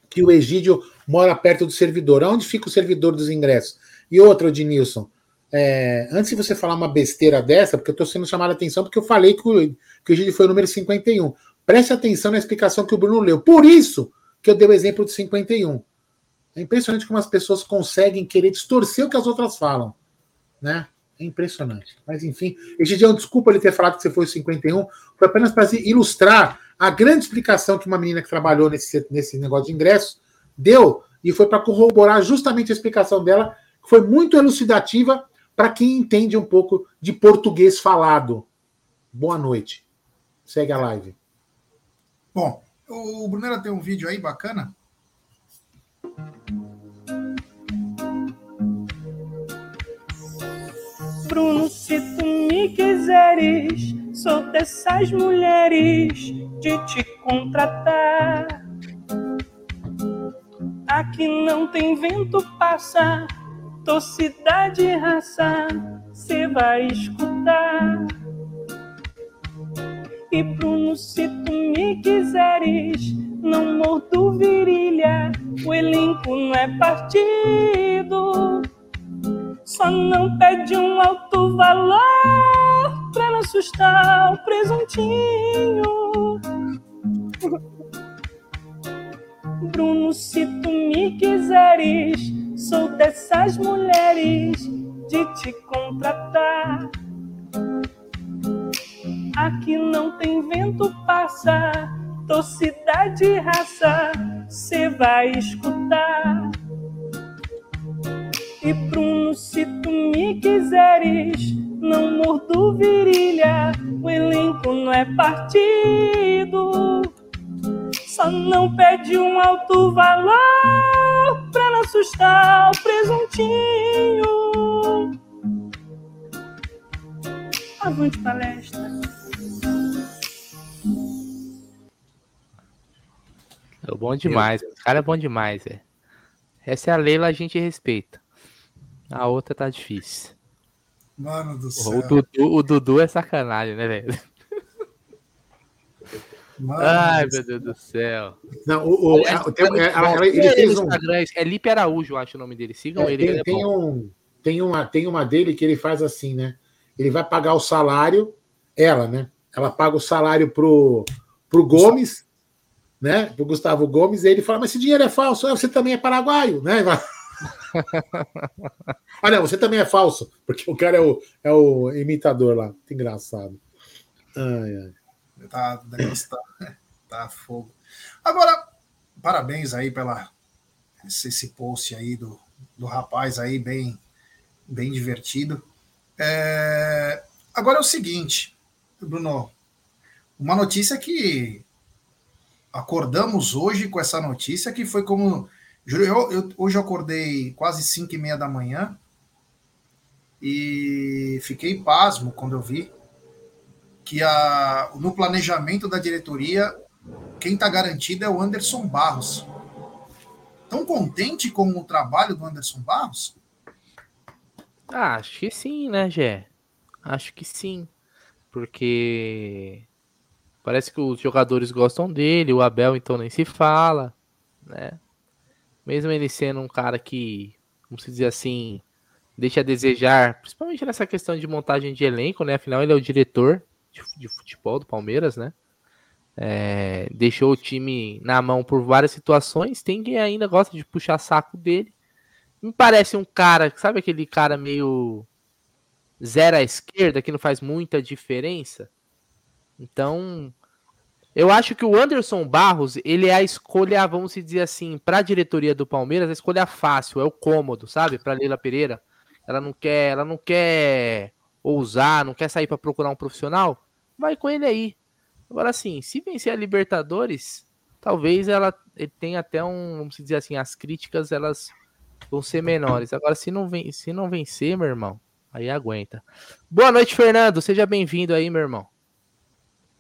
que o Egídio mora perto do servidor? Onde fica o servidor dos ingressos? E outra, Dinilson, é, antes de você falar uma besteira dessa, porque eu estou sendo chamado a atenção, porque eu falei que o, que o Egídio foi o número 51. Preste atenção na explicação que o Bruno leu. Por isso que eu dei o exemplo de 51. É impressionante como as pessoas conseguem querer distorcer o que as outras falam. Né? É impressionante. Mas enfim, Egidião, desculpa ele ter falado que você foi o 51, foi apenas para ilustrar a grande explicação que uma menina que trabalhou nesse, nesse negócio de ingresso deu, e foi para corroborar justamente a explicação dela, que foi muito elucidativa para quem entende um pouco de português falado. Boa noite. Segue a live. Bom, o Brunera tem um vídeo aí bacana Bruno, se tu me quiseres, sou dessas mulheres de te contratar. Aqui não tem vento passa, tô cidade e raça, cê vai escutar. E Bruno, se tu me quiseres, não mordo virilha, o elenco não é partido só não pede um alto valor pra não assustar o presuntinho. Bruno, se tu me quiseres, sou dessas mulheres de te contratar. Aqui não tem vento passa, tô cidade e raça, cê vai escutar. E Bruno, se tu me quiseres, não mordo virilha, o elenco não é partido. Só não pede um alto valor pra assustar o presuntinho. Avante palestra. É bom demais, o cara é bom demais, é. Essa é a Leila, a gente respeita. A outra tá difícil. Mano do céu. O Dudu, o Dudu é sacanagem, né, velho? Ai, meu Deus do céu. Não, o, o, tem, é, é, ele fez um... é Lipe Araújo, acho o nome dele. Sigam é, ele. Tem, ele é tem um, tem, uma, tem uma dele que ele faz assim, né? Ele vai pagar o salário, ela, né? Ela paga o salário pro, pro Gomes, né? Pro Gustavo Gomes, e ele fala: Mas esse dinheiro é falso, você também é paraguaio, né? ah, não, você também é falso, porque o cara é o, é o imitador lá. Muito engraçado. Ai, ai. Tá, tá, tá fogo. Agora, parabéns aí pela esse, esse post aí do, do rapaz aí, bem, bem divertido. É, agora é o seguinte, Bruno. Uma notícia que acordamos hoje com essa notícia que foi como. Eu, eu, hoje eu acordei quase 5 e meia da manhã e fiquei pasmo quando eu vi que a, no planejamento da diretoria, quem está garantido é o Anderson Barros. Tão contente com o trabalho do Anderson Barros? Ah, acho que sim, né, Gé? Acho que sim. Porque parece que os jogadores gostam dele, o Abel então nem se fala, né? Mesmo ele sendo um cara que, vamos dizer assim, deixa a desejar, principalmente nessa questão de montagem de elenco, né? Afinal, ele é o diretor de, futebol do Palmeiras, né? É, deixou o time na mão por várias situações. Tem quem ainda gosta de puxar saco dele. Me parece um cara, sabe aquele cara meio zero à esquerda que não faz muita diferença? Então, eu acho que o Anderson Barros, ele é a escolha, vamos dizer assim, para a diretoria do Palmeiras, a escolha fácil, é o cômodo, sabe? Para Leila Pereira. Ela não quer, ela não quer ousar, não quer sair para procurar um profissional, vai com ele aí. Agora sim, se vencer a Libertadores, talvez ela tenha até um, vamos dizer assim, as críticas elas vão ser menores. Agora se não vem, se não vencer, meu irmão, aí aguenta. Boa noite, Fernando. Seja bem-vindo aí, meu irmão.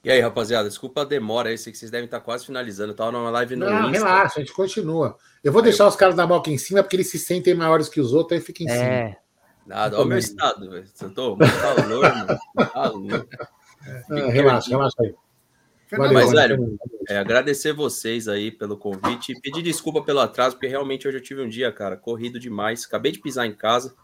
E aí, rapaziada, desculpa a demora aí, sei que vocês devem estar quase finalizando. Eu tava numa live no Não, Insta. relaxa, a gente continua. Eu vou deixar os caras da boca em cima, porque eles se sentem maiores que os outros, aí fica em é. cima. Nada, olha o meu estado, velho. Eu tô calor, mano. É, relaxa, relaxa aí. Valeu, Mas, velho, é, agradecer vocês aí pelo convite e pedir desculpa pelo atraso, porque realmente hoje eu tive um dia, cara, corrido demais. Acabei de pisar em casa.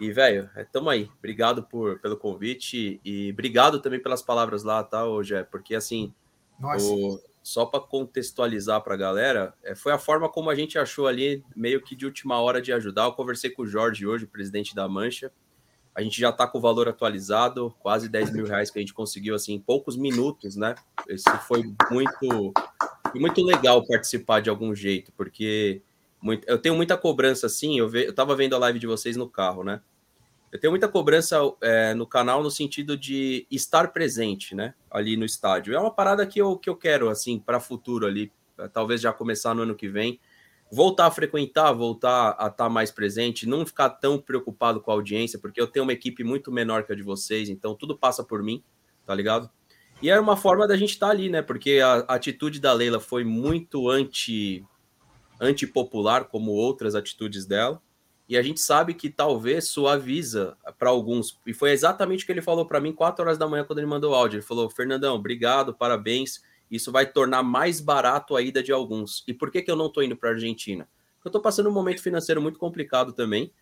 E, velho, é, tamo aí. Obrigado por, pelo convite e obrigado também pelas palavras lá, tá, hoje Porque, assim, o, só para contextualizar para a galera, é, foi a forma como a gente achou ali, meio que de última hora de ajudar. Eu conversei com o Jorge hoje, presidente da Mancha. A gente já está com o valor atualizado, quase 10 mil reais que a gente conseguiu assim, em poucos minutos, né? Esse foi muito, foi muito legal participar de algum jeito, porque muito, eu tenho muita cobrança assim. Eu, ve, eu tava vendo a live de vocês no carro, né? Eu tenho muita cobrança é, no canal no sentido de estar presente, né? Ali no estádio. É uma parada que eu, que eu quero, assim, para futuro ali, talvez já começar no ano que vem voltar a frequentar, voltar a estar tá mais presente, não ficar tão preocupado com a audiência, porque eu tenho uma equipe muito menor que a de vocês, então tudo passa por mim, tá ligado? E era uma forma da gente estar tá ali, né? Porque a, a atitude da Leila foi muito anti antipopular, como outras atitudes dela. E a gente sabe que talvez suaviza para alguns. E foi exatamente o que ele falou para mim 4 horas da manhã quando ele mandou o áudio. Ele falou: Fernandão, obrigado, parabéns isso vai tornar mais barato a ida de alguns. E por que, que eu não estou indo para a Argentina? Porque eu estou passando um momento financeiro muito complicado também.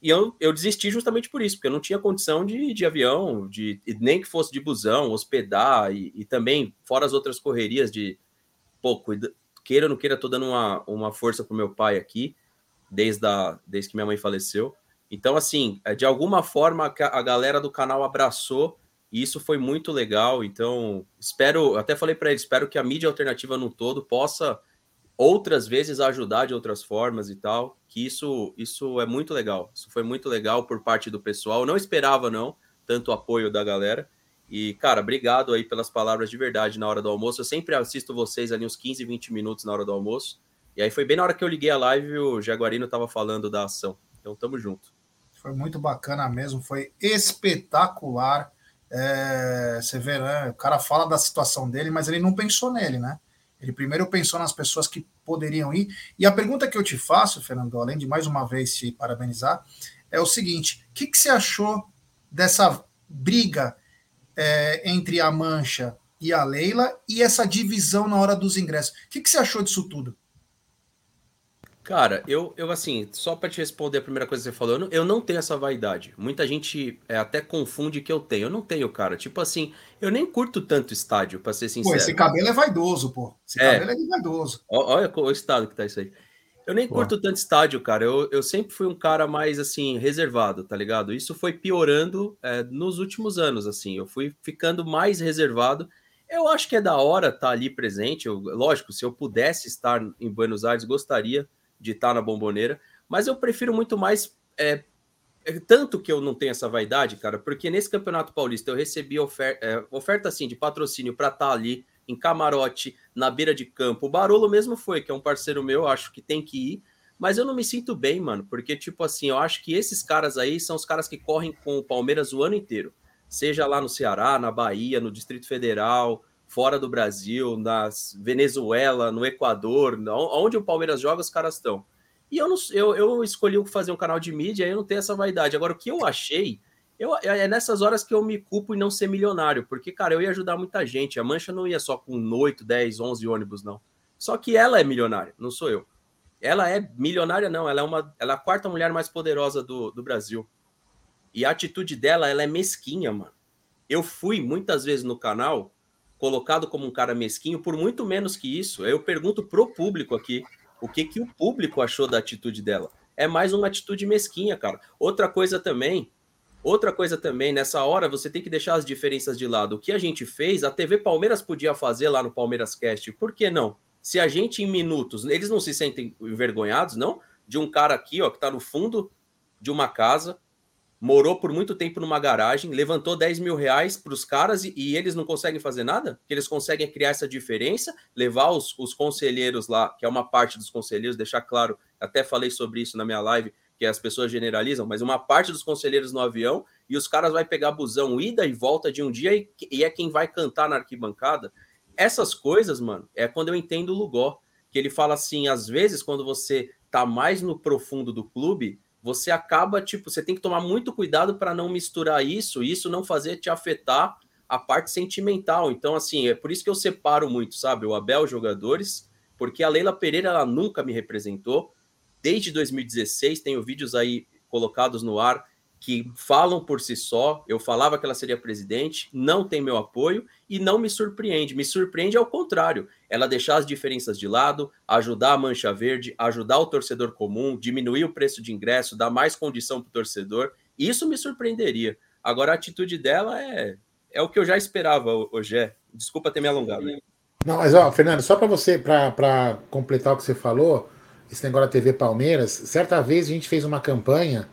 E eu, eu desisti justamente por isso, porque eu não tinha condição de, de avião, de nem que fosse de busão, hospedar, e, e também, fora as outras correrias de, pô, cuida, queira ou não queira, estou dando uma, uma força para meu pai aqui, desde, a, desde que minha mãe faleceu. Então, assim, é, de alguma forma a galera do canal abraçou e isso foi muito legal. Então, espero, até falei para ele, espero que a mídia alternativa no todo possa outras vezes ajudar de outras formas e tal. Que isso, isso é muito legal. Isso foi muito legal por parte do pessoal. Eu não esperava não tanto apoio da galera. E, cara, obrigado aí pelas palavras de verdade na hora do almoço. Eu sempre assisto vocês ali uns 15, 20 minutos na hora do almoço. E aí foi bem na hora que eu liguei a live o Jaguarino tava falando da ação. Então, tamo junto. Foi muito bacana mesmo, foi espetacular. É, você vê, né? O cara fala da situação dele, mas ele não pensou nele, né? Ele primeiro pensou nas pessoas que poderiam ir. E a pergunta que eu te faço, Fernando, além de mais uma vez te parabenizar, é o seguinte: o que, que você achou dessa briga é, entre a Mancha e a Leila e essa divisão na hora dos ingressos? O que, que você achou disso tudo? Cara, eu, eu assim, só para te responder a primeira coisa que você falou, eu não, eu não tenho essa vaidade. Muita gente é, até confunde que eu tenho. Eu não tenho, cara. Tipo assim, eu nem curto tanto estádio, para ser sincero. Pô, esse cabelo é vaidoso, pô. Esse é. cabelo é vaidoso. Olha o estado que tá isso aí. Eu nem pô. curto tanto estádio, cara. Eu, eu sempre fui um cara mais, assim, reservado, tá ligado? Isso foi piorando é, nos últimos anos, assim. Eu fui ficando mais reservado. Eu acho que é da hora estar tá ali presente. Eu, lógico, se eu pudesse estar em Buenos Aires, gostaria de estar na bomboneira, mas eu prefiro muito mais é, é tanto que eu não tenho essa vaidade, cara, porque nesse Campeonato Paulista eu recebi é, oferta assim de patrocínio para estar tá ali em camarote, na beira de campo. O Barolo mesmo foi, que é um parceiro meu, acho que tem que ir, mas eu não me sinto bem, mano, porque tipo assim, eu acho que esses caras aí são os caras que correm com o Palmeiras o ano inteiro, seja lá no Ceará, na Bahia, no Distrito Federal, fora do Brasil, na Venezuela, no Equador, onde o Palmeiras joga, os caras estão. E eu, não, eu, eu escolhi fazer um canal de mídia e eu não tenho essa vaidade. Agora, o que eu achei, eu, é, é nessas horas que eu me culpo em não ser milionário, porque, cara, eu ia ajudar muita gente. A Mancha não ia só com 8, 10, 11 ônibus, não. Só que ela é milionária, não sou eu. Ela é milionária, não. Ela é, uma, ela é a quarta mulher mais poderosa do, do Brasil. E a atitude dela, ela é mesquinha, mano. Eu fui muitas vezes no canal colocado como um cara mesquinho por muito menos que isso. Eu pergunto pro público aqui o que, que o público achou da atitude dela. É mais uma atitude mesquinha, cara. Outra coisa também, outra coisa também, nessa hora você tem que deixar as diferenças de lado. O que a gente fez, a TV Palmeiras podia fazer lá no Palmeiras Cast, por que não? Se a gente em minutos, eles não se sentem envergonhados, não? De um cara aqui, ó, que tá no fundo de uma casa, morou por muito tempo numa garagem, levantou 10 mil reais para os caras e, e, eles não conseguem fazer nada? Que eles conseguem criar essa diferença, levar os, os conselheiros lá, que é uma parte dos conselheiros, deixar claro, até falei sobre isso na minha live, que as pessoas generalizam, mas uma parte dos conselheiros no avião e os caras vai pegar busão ida e volta de um dia e, e é quem vai cantar na arquibancada. Essas coisas, mano, é quando eu entendo o Lugó, que ele fala assim, às vezes quando você tá mais no profundo do clube, você acaba, tipo, você tem que tomar muito cuidado para não misturar isso, e isso não fazer te afetar a parte sentimental. Então, assim, é por isso que eu separo muito, sabe? O Abel, jogadores, porque a Leila Pereira, ela nunca me representou. Desde 2016, tenho vídeos aí colocados no ar que falam por si só. Eu falava que ela seria presidente, não tem meu apoio e não me surpreende. Me surpreende ao contrário, ela deixar as diferenças de lado, ajudar a Mancha Verde, ajudar o torcedor comum, diminuir o preço de ingresso, dar mais condição para o torcedor. Isso me surpreenderia. Agora, a atitude dela é, é o que eu já esperava, hoje. Desculpa ter me alongado. Não, mas ó, Fernando, só para você, para completar o que você falou, esse negócio da TV Palmeiras, certa vez a gente fez uma campanha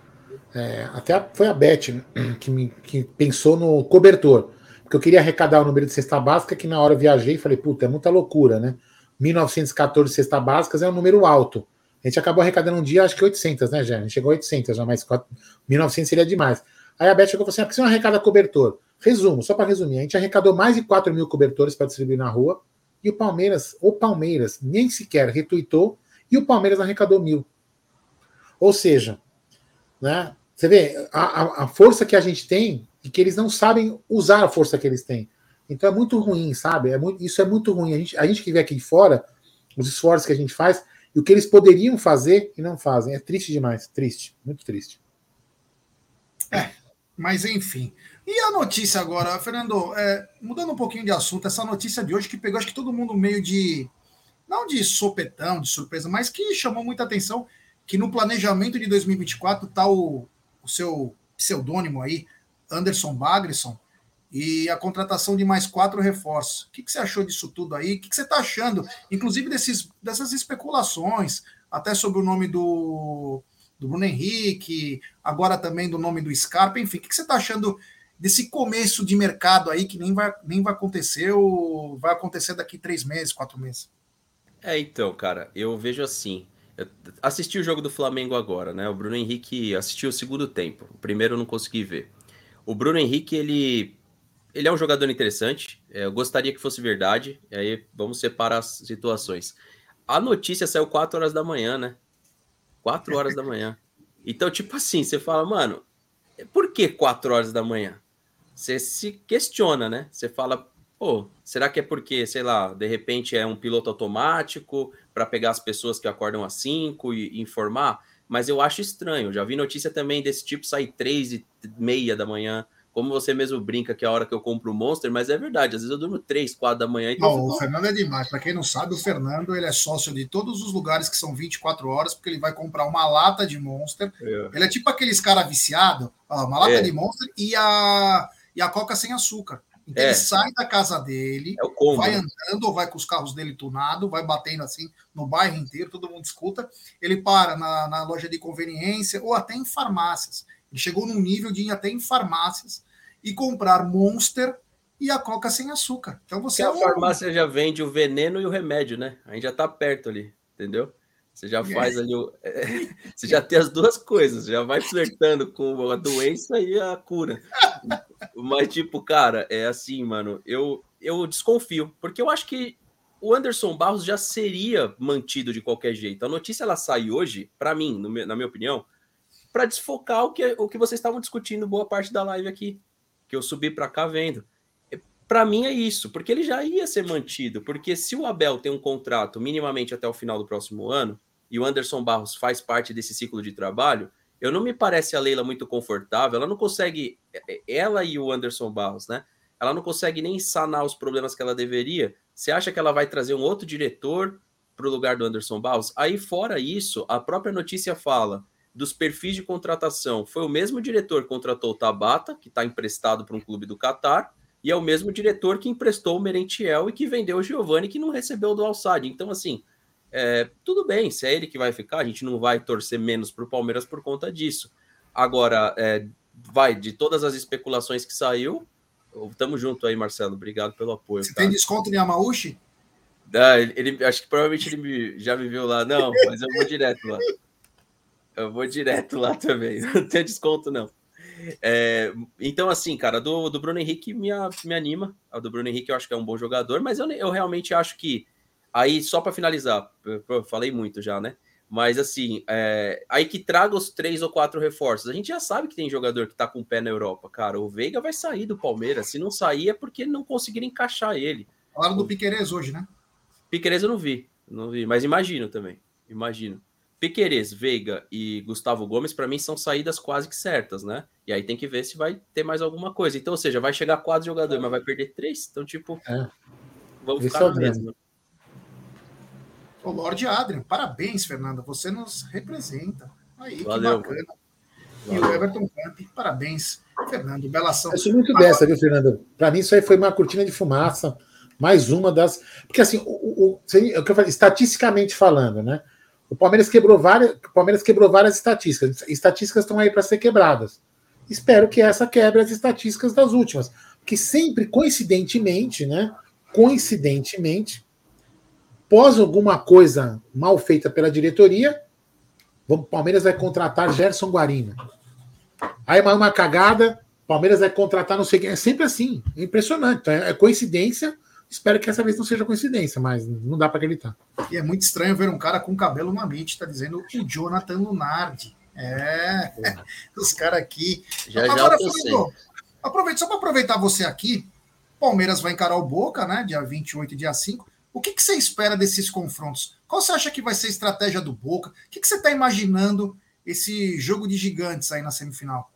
é, até foi a Beth que, me, que pensou no cobertor. Porque eu queria arrecadar o número de cesta básica, que na hora eu viajei e falei, puta, é muita loucura, né? 1914 cesta básicas é um número alto. A gente acabou arrecadando um dia, acho que 800, né, gente chegou a 800 já, mas 1900 seria demais. Aí a Beth chegou e falou assim: ah, por que você não arrecada cobertor? Resumo, só para resumir: a gente arrecadou mais de 4 mil cobertores para distribuir na rua e o Palmeiras, o Palmeiras, nem sequer retuitou e o Palmeiras arrecadou mil. Ou seja, né, você vê a, a, força que a gente tem e que eles não sabem usar a força que eles têm. Então é muito ruim, sabe? É muito, isso é muito ruim. A gente, a gente que vê aqui fora, os esforços que a gente faz e o que eles poderiam fazer e não fazem. É triste demais. Triste. Muito triste. É, mas enfim. E a notícia agora, Fernando, é, mudando um pouquinho de assunto, essa notícia de hoje que pegou acho que todo mundo meio de. Não de sopetão, de surpresa, mas que chamou muita atenção que no planejamento de 2024 está o o seu pseudônimo aí, Anderson Bagresson, e a contratação de mais quatro reforços. O que, que você achou disso tudo aí? O que, que você está achando, inclusive desses, dessas especulações, até sobre o nome do, do Bruno Henrique, agora também do nome do Scarpa, enfim, o que, que você está achando desse começo de mercado aí que nem vai, nem vai acontecer ou vai acontecer daqui três meses, quatro meses? É, então, cara, eu vejo assim assisti o jogo do Flamengo agora, né? O Bruno Henrique assistiu o segundo tempo. O primeiro eu não consegui ver. O Bruno Henrique, ele, ele é um jogador interessante. É, eu gostaria que fosse verdade. Aí vamos separar as situações. A notícia saiu 4 horas da manhã, né? 4 horas da manhã. Então, tipo assim, você fala, mano, por que 4 horas da manhã? Você se questiona, né? Você fala, pô, será que é porque, sei lá, de repente é um piloto automático para pegar as pessoas que acordam às 5 e, e, informar? Mas eu acho estranho. Já vi notícia também desse tipo sair 3 e meia da manhã. Como você mesmo brinca que é a hora que eu compro o Monster, mas é verdade, às vezes eu durmo 3, 4 da manhã. Então não, o Fernando é demais. Para quem não sabe, o Fernando ele é sócio de todos os lugares que são 24 horas, porque ele vai comprar uma lata de Monster. É. Ele é tipo aqueles cara viciado, uma lata é. de Monster e a, e a Coca sem açúcar. Então é. ele sai da casa dele, é vai né? andando, ou vai com os carros dele tunado, vai batendo assim no bairro inteiro, todo mundo escuta. Ele para na, na loja de conveniência ou até em farmácias. Ele chegou num nível de ir até em farmácias e comprar Monster e a Coca sem açúcar. Então você. é a farmácia já vende o veneno e o remédio, né? A gente já tá perto ali, entendeu? Você já faz ali o. Você já tem as duas coisas, já vai flertando com a doença e a cura. Mas, tipo, cara, é assim, mano, eu, eu desconfio, porque eu acho que o Anderson Barros já seria mantido de qualquer jeito. A notícia ela sai hoje, para mim, na minha opinião, para desfocar o que, o que vocês estavam discutindo boa parte da live aqui, que eu subi para cá vendo para mim é isso, porque ele já ia ser mantido. Porque se o Abel tem um contrato minimamente até o final do próximo ano e o Anderson Barros faz parte desse ciclo de trabalho, eu não me parece a Leila muito confortável. Ela não consegue, é, é, ela e o Anderson Barros, né? Ela não consegue nem sanar os problemas que ela deveria. Você acha que ela vai trazer um outro diretor para o lugar do Anderson Barros? Aí, fora isso, a própria notícia fala dos perfis de contratação. Foi o mesmo diretor que contratou o Tabata, que está emprestado para um clube do Catar e é o mesmo diretor que emprestou o Merentiel e que vendeu o Giovanni, que não recebeu do Alçade. Então, assim, é, tudo bem, se é ele que vai ficar, a gente não vai torcer menos para o Palmeiras por conta disso. Agora, é, vai, de todas as especulações que saiu, tamo junto aí, Marcelo. Obrigado pelo apoio. Você tá? tem desconto em Yamauchi? Ah, ele, ele, acho que provavelmente ele me, já me viu lá. Não, mas eu vou direto lá. Eu vou direto lá também. Não tem desconto, não. É, então, assim, cara, do, do Bruno Henrique me, me anima. A do Bruno Henrique eu acho que é um bom jogador, mas eu, eu realmente acho que. Aí, só para finalizar, eu falei muito já, né? Mas assim, é, aí que traga os três ou quatro reforços. A gente já sabe que tem jogador que tá com o pé na Europa, cara. O Veiga vai sair do Palmeiras. Se não sair é porque não conseguiram encaixar ele. Falaram do Piquerez hoje, né? Piquerez eu não vi, não vi, mas imagino também. Imagino. Piquerez, Veiga e Gustavo Gomes, para mim, são saídas quase que certas, né? E aí tem que ver se vai ter mais alguma coisa. Então, ou seja, vai chegar quatro jogadores, mas vai perder três. Então, tipo, é. vamos ficar na mesma. O Lorde Adrian, parabéns, Fernanda. Você nos representa. Aí, Valeu, que bacana. E o Everton Camp, parabéns, Fernando. Bela ação. Eu sou muito Agora... dessa, viu, Fernando? Para mim, isso aí foi uma cortina de fumaça. Mais uma das. Porque, assim, o, o, o, é o que eu falei, estatisticamente falando, né? O Palmeiras quebrou várias, o Palmeiras quebrou várias estatísticas. Estatísticas estão aí para ser quebradas. Espero que essa quebre as estatísticas das últimas, porque sempre coincidentemente, né? Coincidentemente, pós alguma coisa mal feita pela diretoria, o Palmeiras vai contratar Gerson Guarino. Aí mais uma cagada, Palmeiras vai contratar não sei quem. É sempre assim, é impressionante. É, é coincidência Espero que essa vez não seja coincidência, mas não dá para acreditar. E é muito estranho ver um cara com cabelo na mente, tá dizendo o Jonathan Lunardi. É, os caras aqui. Já, Agora, já Fernando, aproveita, só para aproveitar você aqui, Palmeiras vai encarar o Boca, né? Dia 28 e dia 5. O que, que, você espera desses confrontos? Qual você acha que vai ser a estratégia do Boca? O que, que você está imaginando esse jogo de gigantes aí na semifinal?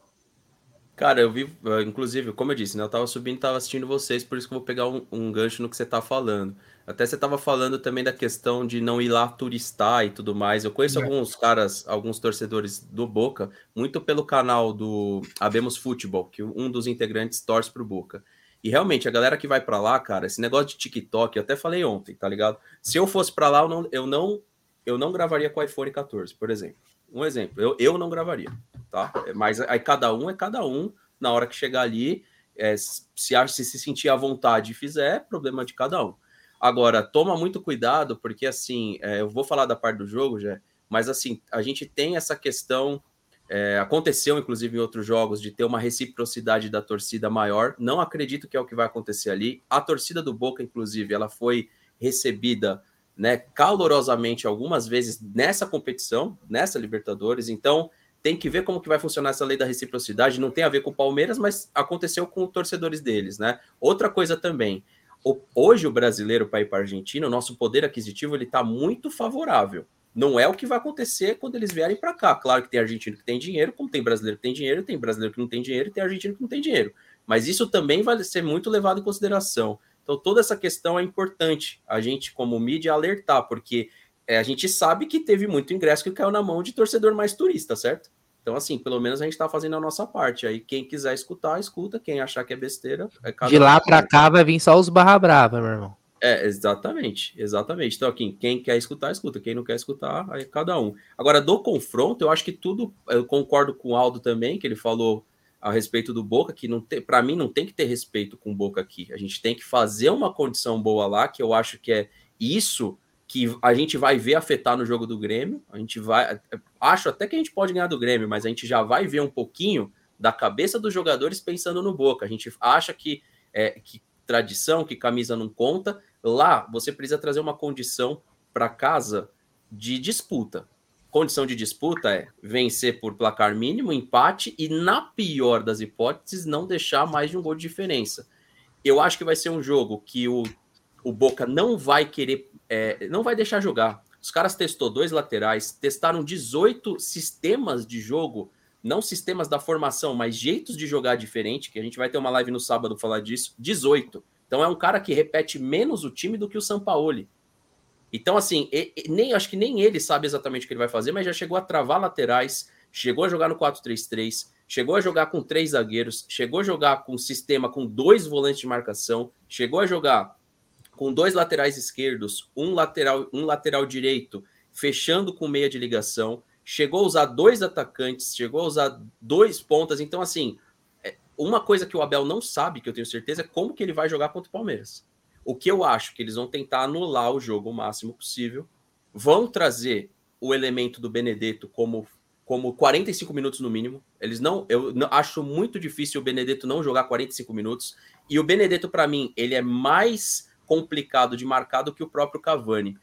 Cara, eu vi, eh, inclusive, como eu disse, né? Eu tava subindo e tava assistindo vocês, por isso que eu vou pegar um, um gancho no que você tá falando. Até você tava falando também da questão de não ir lá turistar e tudo mais. Eu conheço é. alguns caras, alguns torcedores do Boca, muito pelo canal do Abemos Futebol, que um dos integrantes torce pro Boca. E realmente, a galera que vai para lá, cara, esse negócio de TikTok, eu até falei ontem, tá ligado? Se eu fosse para lá, eu não, eu não, eu não gravaria com o iPhone 14, por exemplo. Um exemplo, eu, eu não gravaria tá? Mas aí cada um é cada um. Na hora que chegar ali, é, se se, se sentir à vontade e fizer, problema de cada um. Agora, toma muito cuidado, porque assim, é, eu vou falar da parte do jogo, já, mas assim, a gente tem essa questão. É, aconteceu, inclusive, em outros jogos, de ter uma reciprocidade da torcida maior. Não acredito que é o que vai acontecer ali. A torcida do Boca, inclusive, ela foi recebida né, calorosamente algumas vezes nessa competição, nessa Libertadores. Então, tem que ver como que vai funcionar essa lei da reciprocidade. Não tem a ver com o Palmeiras, mas aconteceu com os torcedores deles, né? Outra coisa também. Hoje o brasileiro para ir para a Argentina, o nosso poder aquisitivo ele está muito favorável. Não é o que vai acontecer quando eles vierem para cá. Claro que tem argentino que tem dinheiro, como tem brasileiro que tem dinheiro, tem brasileiro que não tem dinheiro, tem argentino que não tem dinheiro. Mas isso também vai ser muito levado em consideração. Então toda essa questão é importante a gente como mídia alertar, porque é, a gente sabe que teve muito ingresso que caiu na mão de torcedor mais turista, certo? Então, assim, pelo menos a gente está fazendo a nossa parte. Aí, quem quiser escutar, escuta. Quem achar que é besteira, é De lá para cá vai vir só os barra brava, meu irmão. É, exatamente, exatamente. Então, aqui, quem quer escutar, escuta. Quem não quer escutar, aí cada um. Agora, do confronto, eu acho que tudo. Eu concordo com o Aldo também, que ele falou a respeito do Boca, que não tem, para mim não tem que ter respeito com o Boca aqui. A gente tem que fazer uma condição boa lá, que eu acho que é isso que a gente vai ver afetar no jogo do Grêmio. A gente vai. Acho até que a gente pode ganhar do Grêmio, mas a gente já vai ver um pouquinho da cabeça dos jogadores pensando no Boca. A gente acha que, é, que tradição, que camisa não conta. Lá você precisa trazer uma condição para casa de disputa. Condição de disputa é vencer por placar mínimo, empate e, na pior das hipóteses, não deixar mais de um gol de diferença. Eu acho que vai ser um jogo que o, o Boca não vai querer, é, não vai deixar jogar. Os caras testou dois laterais, testaram 18 sistemas de jogo não sistemas da formação, mas jeitos de jogar diferente, que a gente vai ter uma live no sábado falar disso, 18. Então é um cara que repete menos o time do que o Sampaoli. Então, assim, nem acho que nem ele sabe exatamente o que ele vai fazer, mas já chegou a travar laterais, chegou a jogar no 4-3-3, chegou a jogar com três zagueiros, chegou a jogar com um sistema com dois volantes de marcação, chegou a jogar com dois laterais esquerdos, um lateral, um lateral direito, fechando com meia de ligação chegou a usar dois atacantes, chegou a usar dois pontas. Então, assim, é, uma coisa que o Abel não sabe, que eu tenho certeza, é como que ele vai jogar contra o Palmeiras. O que eu acho que eles vão tentar anular o jogo o máximo possível, vão trazer o elemento do Benedetto como como 45 minutos no mínimo. Eles não, eu não, acho muito difícil o Benedetto não jogar 45 minutos. E o Benedetto para mim, ele é mais complicado de marcar do que o próprio Cavani.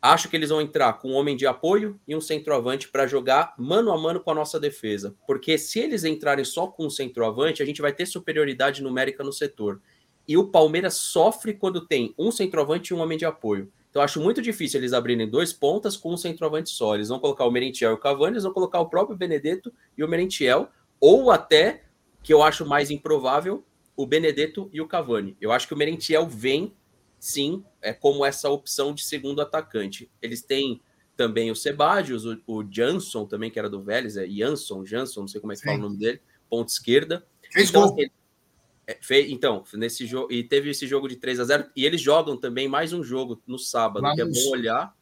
Acho que eles vão entrar com um homem de apoio e um centroavante para jogar mano a mano com a nossa defesa. Porque se eles entrarem só com um centroavante, a gente vai ter superioridade numérica no setor. E o Palmeiras sofre quando tem um centroavante e um homem de apoio. Então acho muito difícil eles abrirem dois pontas com um centroavante só. Eles vão colocar o Merentiel e o Cavani, eles vão colocar o próprio Benedetto e o Merentiel, ou até, que eu acho mais improvável, o Benedetto e o Cavani. Eu acho que o Merentiel vem sim, é como essa opção de segundo atacante. Eles têm também o Sebadios, o, o Jansson também, que era do Vélez, é Jansson, Jansson, não sei como é que fala o nome dele, ponta esquerda. Fez então, gol. Ele, é, fez, então, nesse jogo, e teve esse jogo de 3 a 0 e eles jogam também mais um jogo no sábado, que é bom olhar,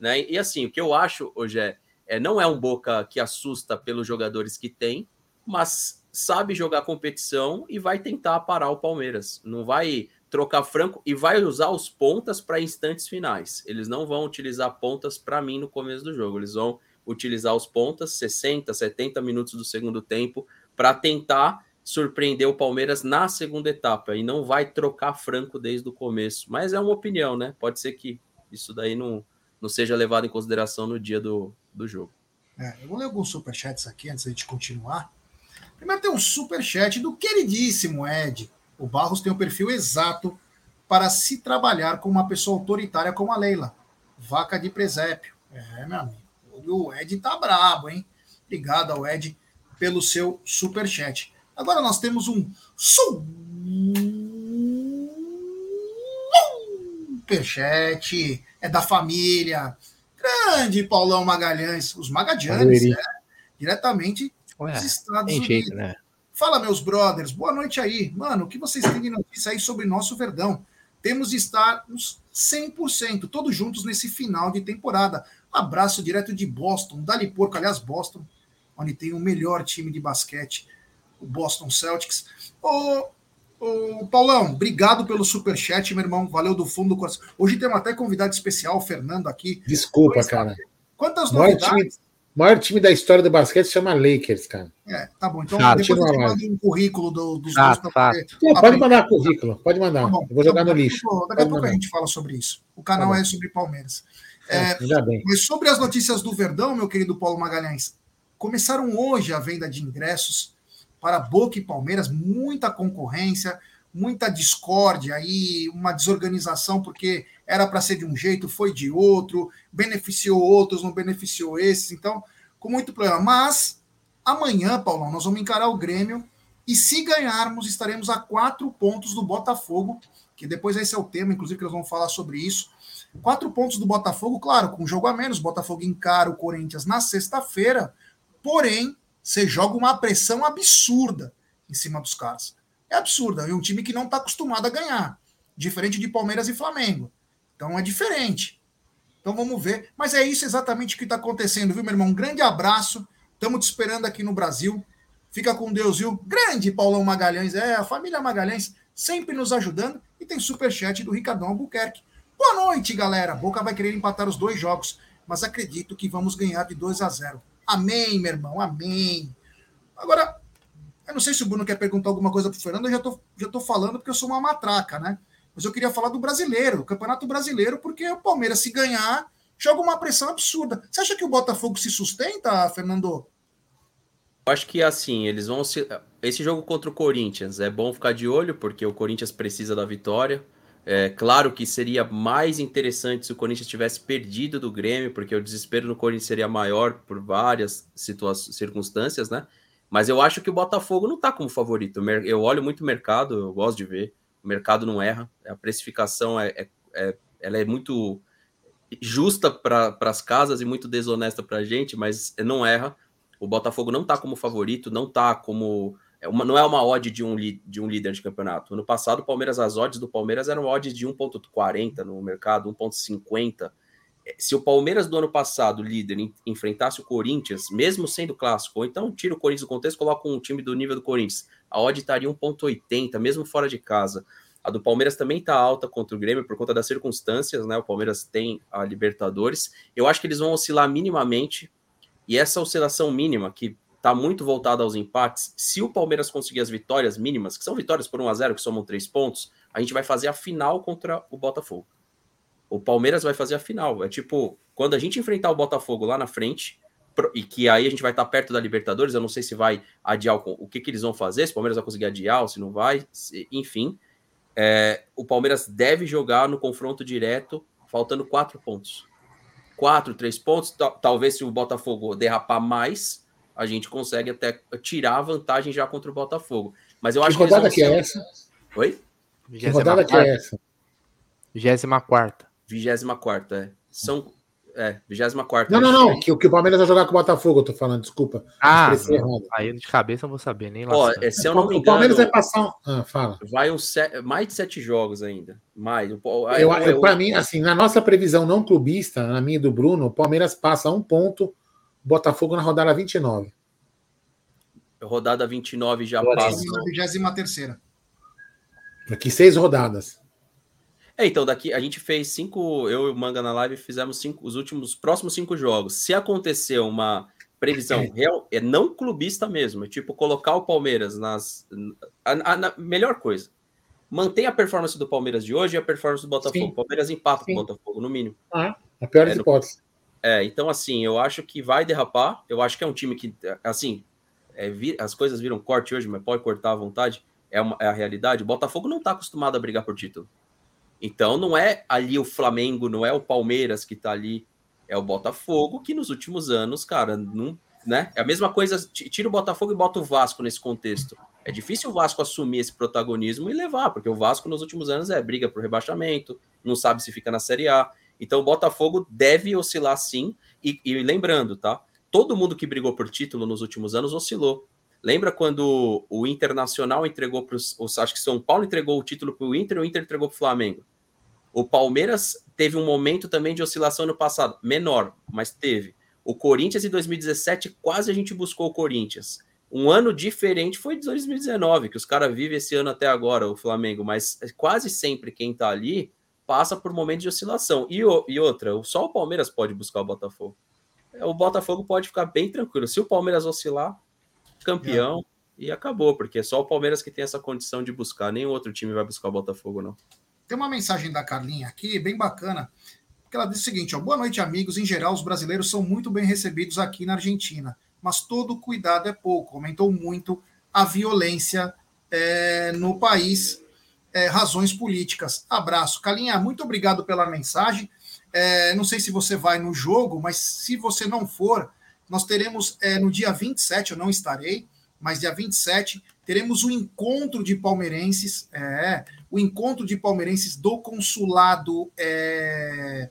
né? E assim, o que eu acho, hoje é, é não é um Boca que assusta pelos jogadores que tem, mas sabe jogar competição e vai tentar parar o Palmeiras. Não vai trocar franco e vai usar os pontas para instantes finais. Eles não vão utilizar pontas para mim no começo do jogo. Eles vão utilizar os pontas 60, 70 minutos do segundo tempo para tentar surpreender o Palmeiras na segunda etapa e não vai trocar franco desde o começo. Mas é uma opinião, né? Pode ser que isso daí não, não seja levado em consideração no dia do, do jogo. É, eu vou ler alguns superchats aqui antes de continuar. Primeiro tem um superchat do queridíssimo Ed. O Barros tem o perfil exato para se trabalhar com uma pessoa autoritária como a Leila. Vaca de presépio. É, meu amigo. O Ed tá brabo, hein? Obrigado ao Ed pelo seu super chat. Agora nós temos um superchat. É da família. Grande Paulão Magalhães. Os Magalhães, é, diretamente Ué, dos Estados Unidos. Jeito, né? Fala, meus brothers, boa noite aí. Mano, o que vocês têm de notícia aí sobre nosso Verdão? Temos de estar uns 100%, todos juntos nesse final de temporada. Abraço direto de Boston, Dali Porco, aliás, Boston, onde tem o melhor time de basquete, o Boston Celtics. Ô, ô Paulão, obrigado pelo super chat, meu irmão. Valeu do fundo do coração. Hoje temos até convidado especial, o Fernando aqui. Desculpa, cara. Quantas novidades? O maior time da história do basquete se chama Lakers, cara. É, tá bom. Então, depois eu te mando um currículo do, dos ah, dois tá. Pode mandar currículo, pode mandar. Tá bom, eu vou jogar no lixo. Daqui a pouco a gente fala sobre isso. O canal tá é sobre Palmeiras. É, é, bem. Mas sobre as notícias do Verdão, meu querido Paulo Magalhães, começaram hoje a venda de ingressos para Boca e Palmeiras, muita concorrência, muita discórdia aí, uma desorganização, porque era para ser de um jeito, foi de outro, beneficiou outros, não beneficiou esses, então, com muito problema. Mas amanhã, Paulão, nós vamos encarar o Grêmio e se ganharmos, estaremos a quatro pontos do Botafogo, que depois esse é o tema, inclusive, que nós vamos falar sobre isso. Quatro pontos do Botafogo, claro, com um jogo a menos. Botafogo encara o Corinthians na sexta-feira, porém, você joga uma pressão absurda em cima dos caras é absurda. É um time que não está acostumado a ganhar. diferente de Palmeiras e Flamengo. Então é diferente. Então vamos ver. Mas é isso exatamente que está acontecendo, viu, meu irmão? Um grande abraço. Estamos te esperando aqui no Brasil. Fica com Deus, viu? Grande Paulão Magalhães. É, a família Magalhães sempre nos ajudando. E tem superchat do Ricardão Albuquerque. Boa noite, galera. Boca vai querer empatar os dois jogos, mas acredito que vamos ganhar de 2 a 0. Amém, meu irmão. Amém. Agora, eu não sei se o Bruno quer perguntar alguma coisa para o Fernando, eu já tô, já tô falando porque eu sou uma matraca, né? Mas eu queria falar do brasileiro, do Campeonato Brasileiro, porque o Palmeiras, se ganhar, joga uma pressão absurda. Você acha que o Botafogo se sustenta, Fernando? Eu acho que assim, eles vão se. Esse jogo contra o Corinthians é bom ficar de olho, porque o Corinthians precisa da vitória. É claro que seria mais interessante se o Corinthians tivesse perdido do Grêmio, porque o desespero no Corinthians seria maior por várias circunstâncias, né? Mas eu acho que o Botafogo não tá como favorito. Eu olho muito o mercado, eu gosto de ver. O mercado não erra. A precificação é, é, é ela é muito justa para as casas e muito desonesta para a gente, mas não erra. O Botafogo não tá como favorito, não tá como uma, não é uma odd de um, de um líder de campeonato. Ano passado, o Palmeiras, as odds do Palmeiras eram odds de 1,40 no mercado, 1,50. É, se o Palmeiras do ano passado, líder, enfrentasse o Corinthians, mesmo sendo clássico, ou então tira o Corinthians do contexto, coloca um time do nível do Corinthians, a odd estaria 1,80, mesmo fora de casa. A do Palmeiras também está alta contra o Grêmio por conta das circunstâncias, né? O Palmeiras tem a Libertadores. Eu acho que eles vão oscilar minimamente. E essa oscilação mínima, que está muito voltada aos empates. Se o Palmeiras conseguir as vitórias mínimas, que são vitórias por 1 a 0 que somam três pontos, a gente vai fazer a final contra o Botafogo. O Palmeiras vai fazer a final. É tipo, quando a gente enfrentar o Botafogo lá na frente, e que aí a gente vai estar perto da Libertadores, eu não sei se vai adiar o, o que, que eles vão fazer, se o Palmeiras vai conseguir adiar ou se não vai, se, enfim. É, o Palmeiras deve jogar no confronto direto, faltando quatro pontos. Quatro, três pontos, talvez se o Botafogo derrapar mais, a gente consegue até tirar a vantagem já contra o Botafogo. Mas eu acho que. rodada que é essa? Oi? Que rodada que é essa? 24. 24, é. São. É, 24. Não, não, não. Que, que o Palmeiras vai jogar com o Botafogo, eu tô falando, desculpa. Ah, aí de cabeça eu vou saber, nem lá. Ó, é, se eu não me engano, o Palmeiras vai passar. Um... Ah, fala. Vai um set... mais de sete jogos ainda. Mais. Eu, eu, eu, Para mim, assim, na nossa previsão não clubista, na minha e do Bruno, o Palmeiras passa um ponto Botafogo na rodada 29. Rodada 29 já passa. 23. Daqui seis rodadas. É, então, daqui a gente fez cinco. Eu e o Manga na live fizemos cinco, os últimos próximos cinco jogos. Se acontecer uma previsão é. real, é não clubista mesmo, é tipo colocar o Palmeiras nas. A, a, a melhor coisa. Mantém a performance do Palmeiras de hoje e a performance do Botafogo. Sim. Palmeiras empata com o Botafogo, no mínimo. Ah, a pior é, hipóteses. É, então, assim, eu acho que vai derrapar. Eu acho que é um time que, assim, é, as coisas viram corte hoje, mas pode cortar à vontade. É, uma, é a realidade. O Botafogo não está acostumado a brigar por título. Então, não é ali o Flamengo, não é o Palmeiras que está ali. É o Botafogo que nos últimos anos, cara, não, né? É a mesma coisa. Tira o Botafogo e bota o Vasco nesse contexto. É difícil o Vasco assumir esse protagonismo e levar, porque o Vasco nos últimos anos é briga por rebaixamento, não sabe se fica na Série A. Então o Botafogo deve oscilar sim. E, e, lembrando, tá? Todo mundo que brigou por título nos últimos anos oscilou. Lembra quando o Internacional entregou para os. Acho que São Paulo entregou o título para o Inter e o Inter entregou para o Flamengo. O Palmeiras teve um momento também de oscilação no passado, menor, mas teve. O Corinthians em 2017, quase a gente buscou o Corinthians. Um ano diferente foi 2019, que os caras vivem esse ano até agora, o Flamengo, mas quase sempre quem tá ali passa por momentos de oscilação. E, e outra, só o Palmeiras pode buscar o Botafogo. O Botafogo pode ficar bem tranquilo. Se o Palmeiras oscilar, campeão, é. e acabou, porque é só o Palmeiras que tem essa condição de buscar. Nenhum outro time vai buscar o Botafogo, não. Tem uma mensagem da Carlinha aqui, bem bacana, que ela diz o seguinte: ó, boa noite, amigos. Em geral, os brasileiros são muito bem recebidos aqui na Argentina, mas todo cuidado é pouco. Aumentou muito a violência é, no país é, razões políticas. Abraço. Calinha, muito obrigado pela mensagem. É, não sei se você vai no jogo, mas se você não for, nós teremos é, no dia 27, eu não estarei, mas dia 27, teremos o encontro de palmeirenses, é, o encontro de palmeirenses do consulado é,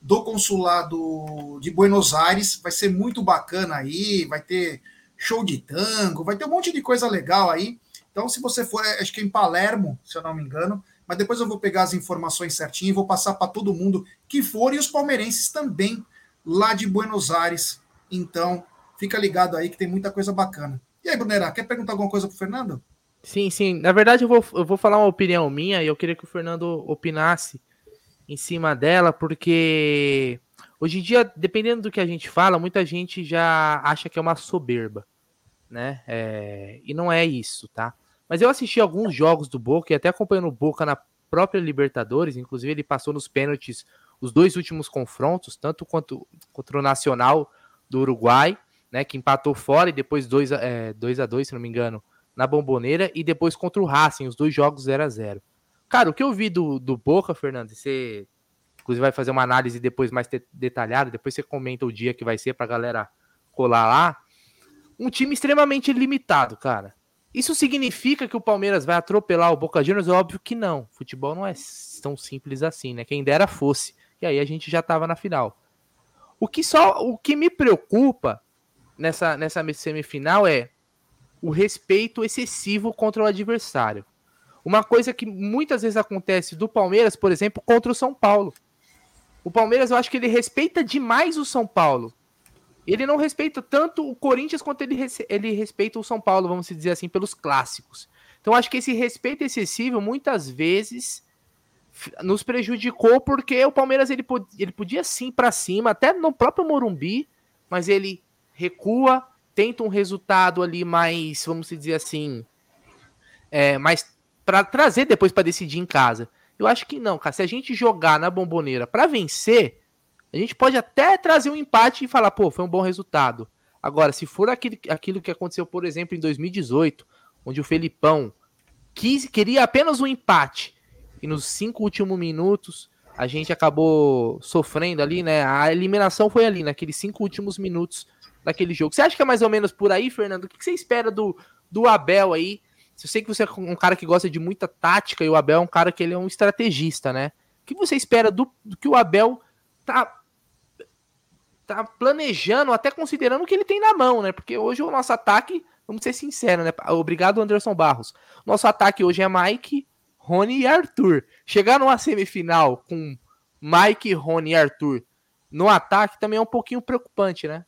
do consulado de Buenos Aires. Vai ser muito bacana aí, vai ter show de tango, vai ter um monte de coisa legal aí. Então, se você for, acho que é em Palermo, se eu não me engano, mas depois eu vou pegar as informações certinho e vou passar para todo mundo que for e os palmeirenses também lá de Buenos Aires. Então, fica ligado aí que tem muita coisa bacana. E aí, Brunera, quer perguntar alguma coisa pro Fernando? Sim, sim. Na verdade, eu vou, eu vou falar uma opinião minha e eu queria que o Fernando opinasse em cima dela, porque hoje em dia, dependendo do que a gente fala, muita gente já acha que é uma soberba, né? É, e não é isso, tá? Mas eu assisti alguns jogos do Boca e até acompanhando o Boca na própria Libertadores, inclusive ele passou nos pênaltis os dois últimos confrontos, tanto quanto contra o Nacional do Uruguai, né, que empatou fora e depois 2 é, dois a 2 se não me engano, na Bomboneira, e depois contra o Racing, os dois jogos 0 a 0 Cara, o que eu vi do, do Boca, Fernando, você inclusive vai fazer uma análise depois mais detalhada, depois você comenta o dia que vai ser pra galera colar lá. Um time extremamente limitado, cara. Isso significa que o Palmeiras vai atropelar o Boca Juniors? Óbvio que não. Futebol não é tão simples assim, né? Quem dera fosse. E aí a gente já tava na final. O que só o que me preocupa nessa, nessa semifinal é o respeito excessivo contra o adversário. Uma coisa que muitas vezes acontece do Palmeiras, por exemplo, contra o São Paulo. O Palmeiras, eu acho que ele respeita demais o São Paulo. Ele não respeita tanto o Corinthians quanto ele, ele respeita o São Paulo, vamos dizer assim, pelos clássicos. Então, acho que esse respeito excessivo, muitas vezes, nos prejudicou, porque o Palmeiras ele, ele podia sim para cima, até no próprio Morumbi, mas ele recua, tenta um resultado ali mais, vamos dizer assim, é, mais para trazer depois para decidir em casa. Eu acho que não, cara. Se a gente jogar na bomboneira para vencer, a gente pode até trazer um empate e falar, pô, foi um bom resultado. Agora, se for aquilo, aquilo que aconteceu, por exemplo, em 2018, onde o Felipão quis, queria apenas um empate e nos cinco últimos minutos a gente acabou sofrendo ali, né? A eliminação foi ali, naqueles cinco últimos minutos daquele jogo. Você acha que é mais ou menos por aí, Fernando? O que você espera do, do Abel aí? Eu sei que você é um cara que gosta de muita tática e o Abel é um cara que ele é um estrategista, né? O que você espera do, do que o Abel tá tá planejando, até considerando o que ele tem na mão, né? Porque hoje o nosso ataque, vamos ser sinceros, né? Obrigado, Anderson Barros. Nosso ataque hoje é Mike, Rony e Arthur. Chegar numa semifinal com Mike, Rony e Arthur no ataque também é um pouquinho preocupante, né?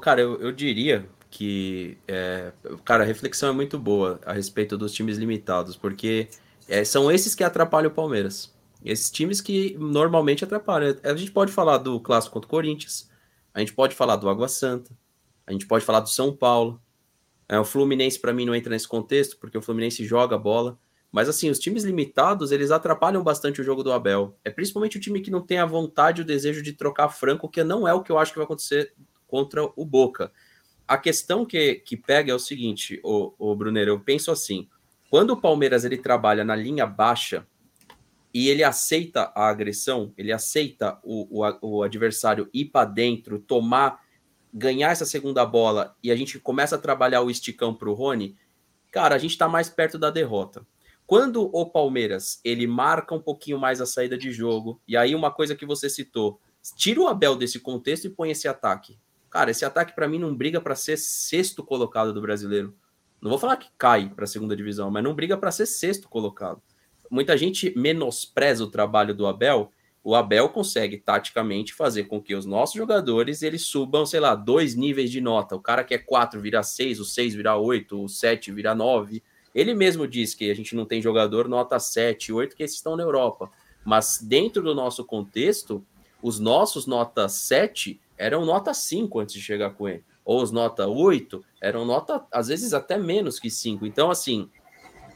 Cara, eu, eu diria que, é, cara, a reflexão é muito boa a respeito dos times limitados, porque é, são esses que atrapalham o Palmeiras. Esses times que normalmente atrapalham. A gente pode falar do clássico contra o Corinthians, a gente pode falar do Água Santa, a gente pode falar do São Paulo. É, o Fluminense, para mim, não entra nesse contexto, porque o Fluminense joga bola. Mas, assim, os times limitados, eles atrapalham bastante o jogo do Abel. É principalmente o time que não tem a vontade e o desejo de trocar franco, que não é o que eu acho que vai acontecer contra o Boca. A questão que, que pega é o seguinte, o, o Brunner, eu penso assim, quando o Palmeiras ele trabalha na linha baixa, e ele aceita a agressão, ele aceita o, o, o adversário ir para dentro, tomar, ganhar essa segunda bola e a gente começa a trabalhar o esticão para o Rony, cara, a gente está mais perto da derrota. Quando o Palmeiras ele marca um pouquinho mais a saída de jogo, e aí uma coisa que você citou, tira o Abel desse contexto e põe esse ataque. Cara, esse ataque para mim não briga para ser sexto colocado do brasileiro. Não vou falar que cai para a segunda divisão, mas não briga para ser sexto colocado muita gente menospreza o trabalho do Abel. O Abel consegue taticamente fazer com que os nossos jogadores eles subam, sei lá, dois níveis de nota. O cara que é 4 vira 6, o 6 vira 8, o 7 vira 9. Ele mesmo diz que a gente não tem jogador nota 7, 8, que esses estão na Europa. Mas dentro do nosso contexto, os nossos nota 7 eram nota 5 antes de chegar com ele. Ou os nota 8 eram nota, às vezes, até menos que 5. Então, assim,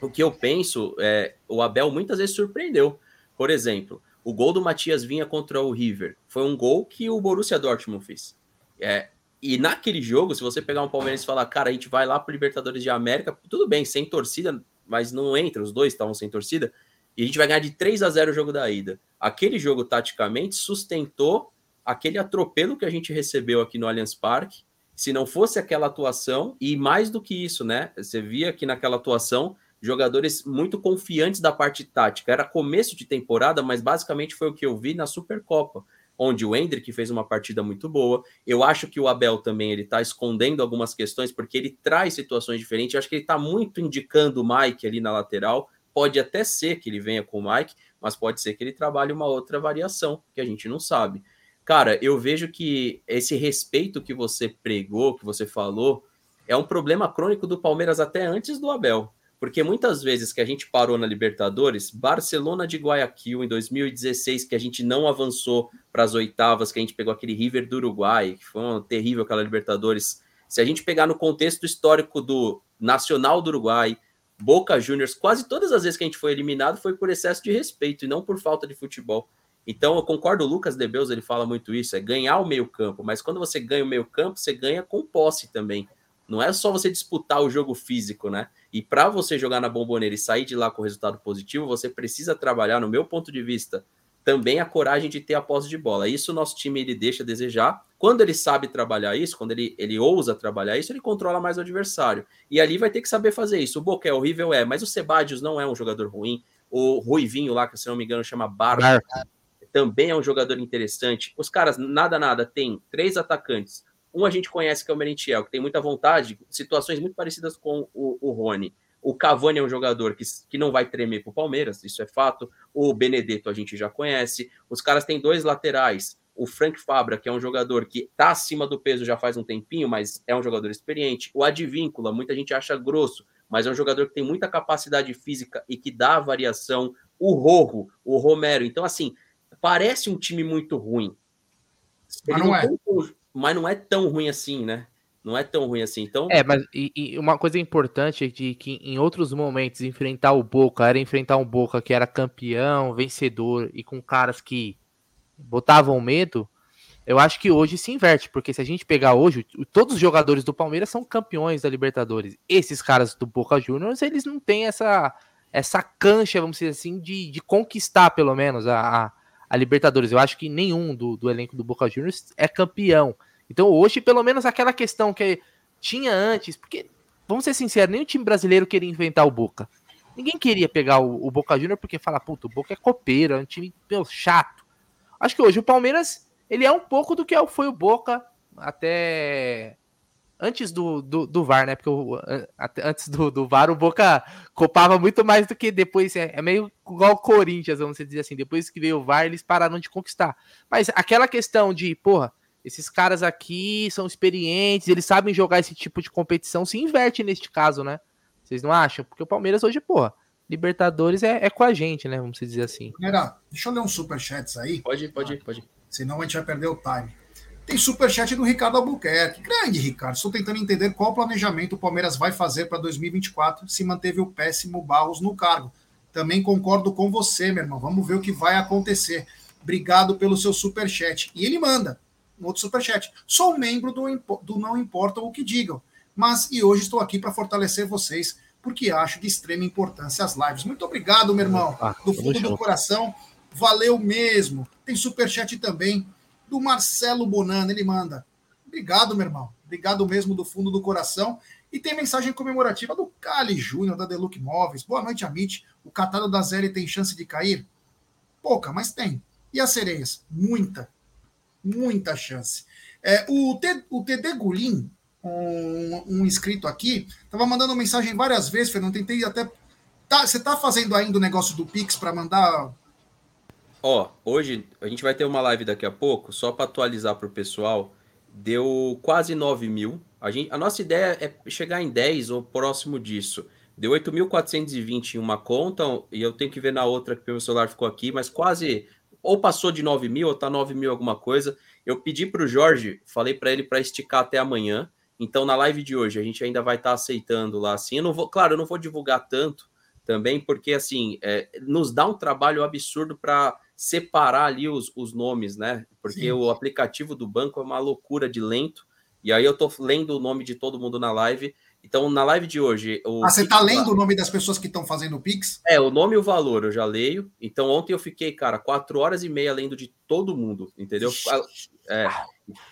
o que eu penso é o Abel muitas vezes surpreendeu. Por exemplo, o gol do Matias Vinha contra o River foi um gol que o Borussia Dortmund fez. É, e naquele jogo, se você pegar um Palmeiras e falar, cara, a gente vai lá para Libertadores de América, tudo bem, sem torcida, mas não entra, os dois estavam sem torcida, e a gente vai ganhar de 3 a 0 o jogo da ida. Aquele jogo, taticamente, sustentou aquele atropelo que a gente recebeu aqui no Allianz Parque. Se não fosse aquela atuação, e mais do que isso, né? Você via que naquela atuação jogadores muito confiantes da parte tática. Era começo de temporada, mas basicamente foi o que eu vi na Supercopa, onde o Hendrick fez uma partida muito boa. Eu acho que o Abel também ele está escondendo algumas questões porque ele traz situações diferentes. Eu acho que ele está muito indicando o Mike ali na lateral, Pode até ser que ele venha com o Mike, mas pode ser que ele trabalhe uma outra variação que a gente não sabe. Cara, eu vejo que esse respeito que você pregou, que você falou, é um problema crônico do Palmeiras até antes do Abel. Porque muitas vezes que a gente parou na Libertadores, Barcelona de Guayaquil em 2016, que a gente não avançou para as oitavas, que a gente pegou aquele River do Uruguai, que foi uma terrível aquela Libertadores. Se a gente pegar no contexto histórico do Nacional do Uruguai, Boca Juniors, quase todas as vezes que a gente foi eliminado foi por excesso de respeito e não por falta de futebol. Então eu concordo, o Lucas Debeus ele fala muito isso, é ganhar o meio campo, mas quando você ganha o meio campo, você ganha com posse também. Não é só você disputar o jogo físico, né? E para você jogar na bomboneira e sair de lá com resultado positivo, você precisa trabalhar, no meu ponto de vista, também a coragem de ter a posse de bola. Isso o nosso time ele deixa a desejar. Quando ele sabe trabalhar isso, quando ele, ele ousa trabalhar isso, ele controla mais o adversário. E ali vai ter que saber fazer isso. O Boca é horrível, é, mas o Sebadios não é um jogador ruim. O Ruivinho lá, que se não me engano chama Barca, também é um jogador interessante. Os caras, nada, nada, tem três atacantes, um a gente conhece que é o Merentiel, que tem muita vontade, situações muito parecidas com o, o Rony. O Cavani é um jogador que, que não vai tremer para o Palmeiras, isso é fato. O Benedetto a gente já conhece. Os caras têm dois laterais. O Frank Fabra, que é um jogador que está acima do peso já faz um tempinho, mas é um jogador experiente. O Advíncula, muita gente acha grosso, mas é um jogador que tem muita capacidade física e que dá variação. O Rojo, o Romero. Então, assim, parece um time muito ruim. Mas não, não é mas não é tão ruim assim, né? Não é tão ruim assim. Então... É, mas e, e uma coisa importante é de que em outros momentos enfrentar o Boca era enfrentar um Boca que era campeão, vencedor e com caras que botavam medo. Eu acho que hoje se inverte, porque se a gente pegar hoje, todos os jogadores do Palmeiras são campeões da Libertadores. Esses caras do Boca Juniors, eles não têm essa essa cancha, vamos dizer assim, de, de conquistar pelo menos a, a a Libertadores. Eu acho que nenhum do, do elenco do Boca Juniors é campeão. Então hoje, pelo menos aquela questão que tinha antes, porque, vamos ser sinceros, o time brasileiro queria inventar o Boca. Ninguém queria pegar o, o Boca Juniors porque fala, puta, o Boca é copeiro, é um time meu, chato. Acho que hoje o Palmeiras, ele é um pouco do que foi o Boca até antes do, do, do VAR, né? Porque o, antes do, do VAR o Boca copava muito mais do que depois. É, é meio igual o Corinthians, vamos dizer assim. Depois que veio o VAR, eles pararam de conquistar. Mas aquela questão de, porra, esses caras aqui são experientes, eles sabem jogar esse tipo de competição, se inverte neste caso, né? Vocês não acham? Porque o Palmeiras hoje, porra, Libertadores é, é com a gente, né? Vamos dizer assim. Galera, deixa eu ler uns superchats aí. Pode ir, pode ir, pode ir. Senão a gente vai perder o time. Tem superchat do Ricardo Albuquerque. Grande, Ricardo. Estou tentando entender qual planejamento o Palmeiras vai fazer para 2024 se manteve o péssimo Barros no cargo. Também concordo com você, meu irmão. Vamos ver o que vai acontecer. Obrigado pelo seu superchat. E ele manda um outro superchat. Sou membro do, do Não Importa o que digam, mas e hoje estou aqui para fortalecer vocês, porque acho de extrema importância as lives. Muito obrigado, meu irmão. Ah, do fundo do coração. Valeu mesmo. Tem superchat também do Marcelo Bonano. Ele manda: Obrigado, meu irmão. Obrigado mesmo do fundo do coração. E tem mensagem comemorativa do Cali Júnior, da Deluxe Móveis. Boa noite, Amit. O catado da Zé tem chance de cair? Pouca, mas tem. E as sereias? Muita. Muita chance. É, o, T, o TD Gulim, um, um inscrito aqui, estava mandando mensagem várias vezes, Fernando. Tentei até. Tá, você está fazendo ainda o negócio do Pix para mandar Ó, hoje a gente vai ter uma live daqui a pouco, só para atualizar para o pessoal. Deu quase 9 mil. A, gente, a nossa ideia é chegar em 10 ou próximo disso. Deu 8.420 em uma conta, e eu tenho que ver na outra que o meu celular ficou aqui, mas quase ou passou de 9 mil, ou tá 9 mil alguma coisa. Eu pedi para o Jorge, falei para ele para esticar até amanhã. Então, na live de hoje, a gente ainda vai estar tá aceitando lá assim. Eu não vou, claro, eu não vou divulgar tanto também, porque assim, é, nos dá um trabalho absurdo para separar ali os, os nomes, né? Porque Sim. o aplicativo do banco é uma loucura de lento. E aí eu tô lendo o nome de todo mundo na live. Então, na live de hoje. ah, você tá lendo o nome das pessoas que estão fazendo o Pix? É, o nome e o valor eu já leio. Então, ontem eu fiquei, cara, quatro horas e meia lendo de todo mundo, entendeu? É.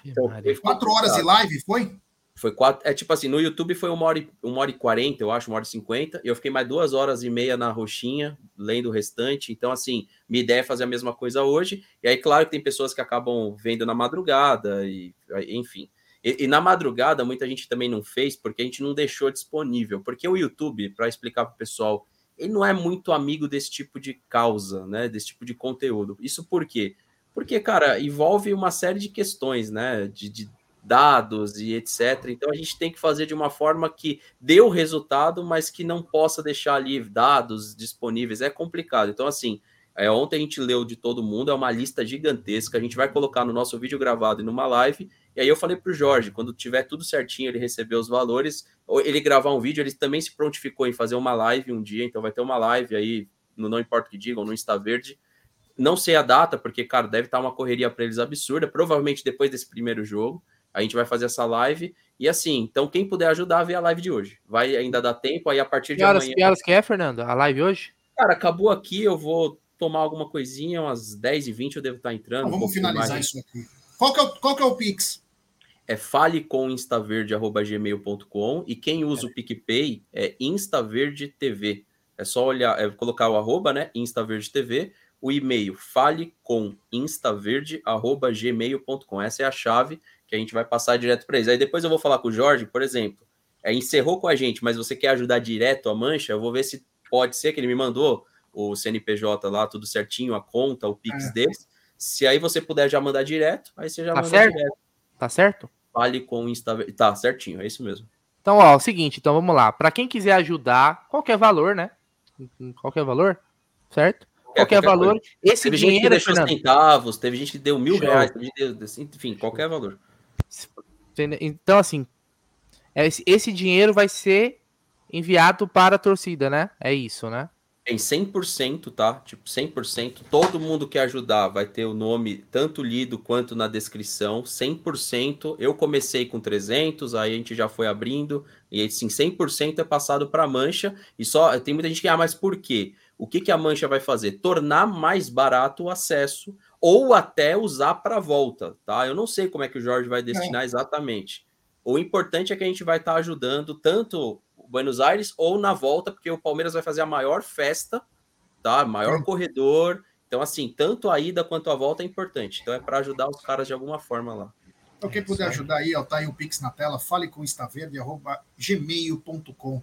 Então, quatro horas de live, foi? Foi quatro. É tipo assim, no YouTube foi uma hora, e, uma hora e quarenta, eu acho, uma hora e cinquenta. E eu fiquei mais duas horas e meia na roxinha, lendo o restante. Então, assim, minha ideia é fazer a mesma coisa hoje. E aí, claro que tem pessoas que acabam vendo na madrugada, e enfim. E, e na madrugada, muita gente também não fez, porque a gente não deixou disponível. Porque o YouTube, para explicar para o pessoal, ele não é muito amigo desse tipo de causa, né? Desse tipo de conteúdo. Isso por quê? Porque, cara, envolve uma série de questões, né? De, de dados e etc. Então a gente tem que fazer de uma forma que dê o resultado, mas que não possa deixar ali dados disponíveis. É complicado. Então, assim, é, ontem a gente leu de todo mundo, é uma lista gigantesca. A gente vai colocar no nosso vídeo gravado e numa live. E aí eu falei para o Jorge, quando tiver tudo certinho, ele receber os valores, ele gravar um vídeo, ele também se prontificou em fazer uma live um dia, então vai ter uma live aí, no Não Importa o que digam, no Insta Verde. Não sei a data, porque, cara, deve estar uma correria para eles absurda, provavelmente depois desse primeiro jogo. A gente vai fazer essa live. E assim, então quem puder ajudar, vê a live de hoje. Vai ainda dar tempo, aí a partir de horas, amanhã... Que horas que é, Fernando? A live hoje? Cara, acabou aqui, eu vou tomar alguma coisinha, umas 10h20 eu devo estar entrando. Então, vamos um finalizar mais. isso aqui. Qual que, é o, qual que é o Pix? É falecominstaverde.gmail.com e quem usa é. o PicPay é InstaVerdeTV. É só olhar, é colocar o arroba, né? InstaVerdeTV, o e-mail falecominstaverde.gmail.com. Essa é a chave que a gente vai passar direto para eles. Aí depois eu vou falar com o Jorge, por exemplo, é, encerrou com a gente, mas você quer ajudar direto a mancha, eu vou ver se pode ser que ele me mandou o CNPJ lá, tudo certinho, a conta, o Pix é. deles. Se aí você puder já mandar direto, aí você já tá manda certo? direto. Tá certo? Fale com o Insta. Tá, certinho, é isso mesmo. Então, ó, é o seguinte, então vamos lá. Para quem quiser ajudar, qualquer valor, né? Qualquer valor, certo? Qualquer, qualquer valor. Coisa. Esse teve dinheiro. Gente que deixou Fernando, centavos, teve gente que deu mil reais, enfim, qualquer valor. Então, assim, esse, esse dinheiro vai ser enviado para a torcida, né? É isso, né? Tem 100%, tá? Tipo, 100%. Todo mundo que ajudar vai ter o nome tanto lido quanto na descrição. 100%. Eu comecei com 300, aí a gente já foi abrindo. E assim, 100% é passado para a mancha. E só tem muita gente que, ah, mas por quê? O que, que a mancha vai fazer? Tornar mais barato o acesso ou até usar para volta, tá? Eu não sei como é que o Jorge vai destinar é. exatamente. O importante é que a gente vai estar tá ajudando tanto Buenos Aires ou na volta, porque o Palmeiras vai fazer a maior festa, tá? Maior corredor. Então, assim, tanto a ida quanto a volta é importante. Então, é para ajudar os caras de alguma forma lá. Então, quem puder ajudar aí, ó, tá aí o Pix na tela, fale com gmail.com.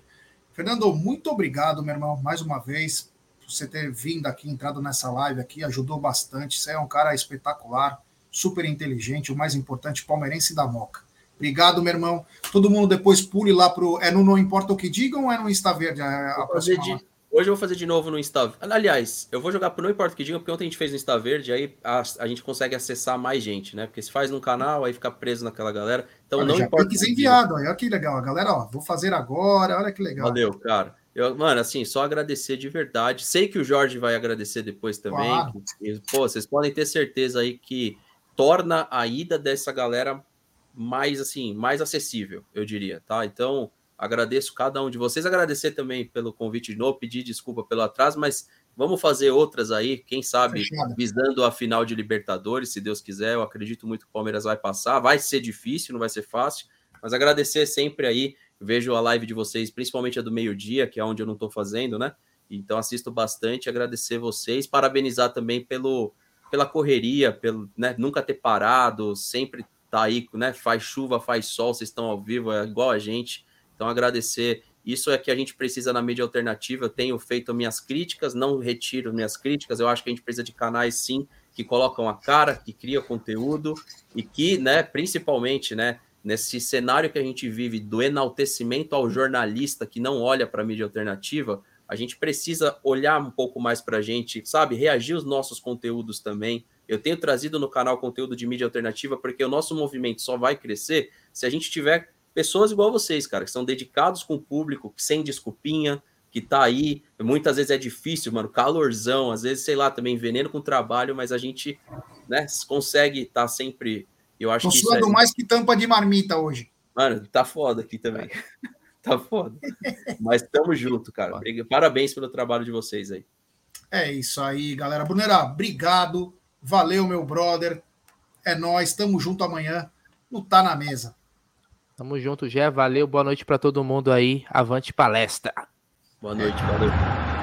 Fernando, muito obrigado, meu irmão, mais uma vez, você ter vindo aqui, entrado nessa live aqui, ajudou bastante. Você é um cara espetacular, super inteligente, o mais importante, palmeirense da Moca. Obrigado, meu irmão. Todo mundo depois pule lá pro. É no Não Importa o que Digam ou é no Insta Verde? A, a de... Hoje eu vou fazer de novo no Insta Aliás, eu vou jogar pro Não Importa o que Digam, porque ontem a gente fez no Insta Verde, aí a, a gente consegue acessar mais gente, né? Porque se faz num canal, aí fica preso naquela galera. Então olha, não importa. Tem enviado, olha que legal. A galera, ó, vou fazer agora, olha que legal. Valeu, cara. Eu, mano, assim, só agradecer de verdade. Sei que o Jorge vai agradecer depois também. Claro. Pô, vocês podem ter certeza aí que torna a ida dessa galera mais assim, mais acessível, eu diria, tá? Então, agradeço cada um de vocês, agradecer também pelo convite de novo, pedir desculpa pelo atraso, mas vamos fazer outras aí, quem sabe, visando a final de Libertadores, se Deus quiser, eu acredito muito que o Palmeiras vai passar, vai ser difícil, não vai ser fácil, mas agradecer sempre aí, vejo a live de vocês, principalmente a do meio-dia, que é onde eu não estou fazendo, né? Então assisto bastante, agradecer vocês, parabenizar também pelo pela correria, pelo né, nunca ter parado, sempre tá aí, né? Faz chuva, faz sol, vocês estão ao vivo, é igual a gente. Então, agradecer. Isso é que a gente precisa na mídia alternativa. Eu tenho feito minhas críticas, não retiro minhas críticas. Eu acho que a gente precisa de canais, sim, que colocam a cara, que criam conteúdo e que, né, principalmente, né, nesse cenário que a gente vive do enaltecimento ao jornalista que não olha para a mídia alternativa, a gente precisa olhar um pouco mais para a gente, sabe? Reagir os nossos conteúdos também. Eu tenho trazido no canal conteúdo de mídia alternativa porque o nosso movimento só vai crescer se a gente tiver pessoas igual vocês, cara, que são dedicados com o público, sem desculpinha, que tá aí. Muitas vezes é difícil, mano, calorzão, às vezes, sei lá, também veneno com o trabalho, mas a gente, né, consegue estar tá sempre. Eu acho Tô que suando é... mais que tampa de marmita hoje. Mano, tá foda aqui também. tá foda. Mas tamo junto, cara. Parabéns pelo trabalho de vocês aí. É isso aí, galera. Brunera, obrigado. Valeu, meu brother. É nós, tamo junto amanhã no Tá na Mesa. Tamo junto, Gé. Valeu, boa noite para todo mundo aí. Avante palestra. Boa noite, valeu.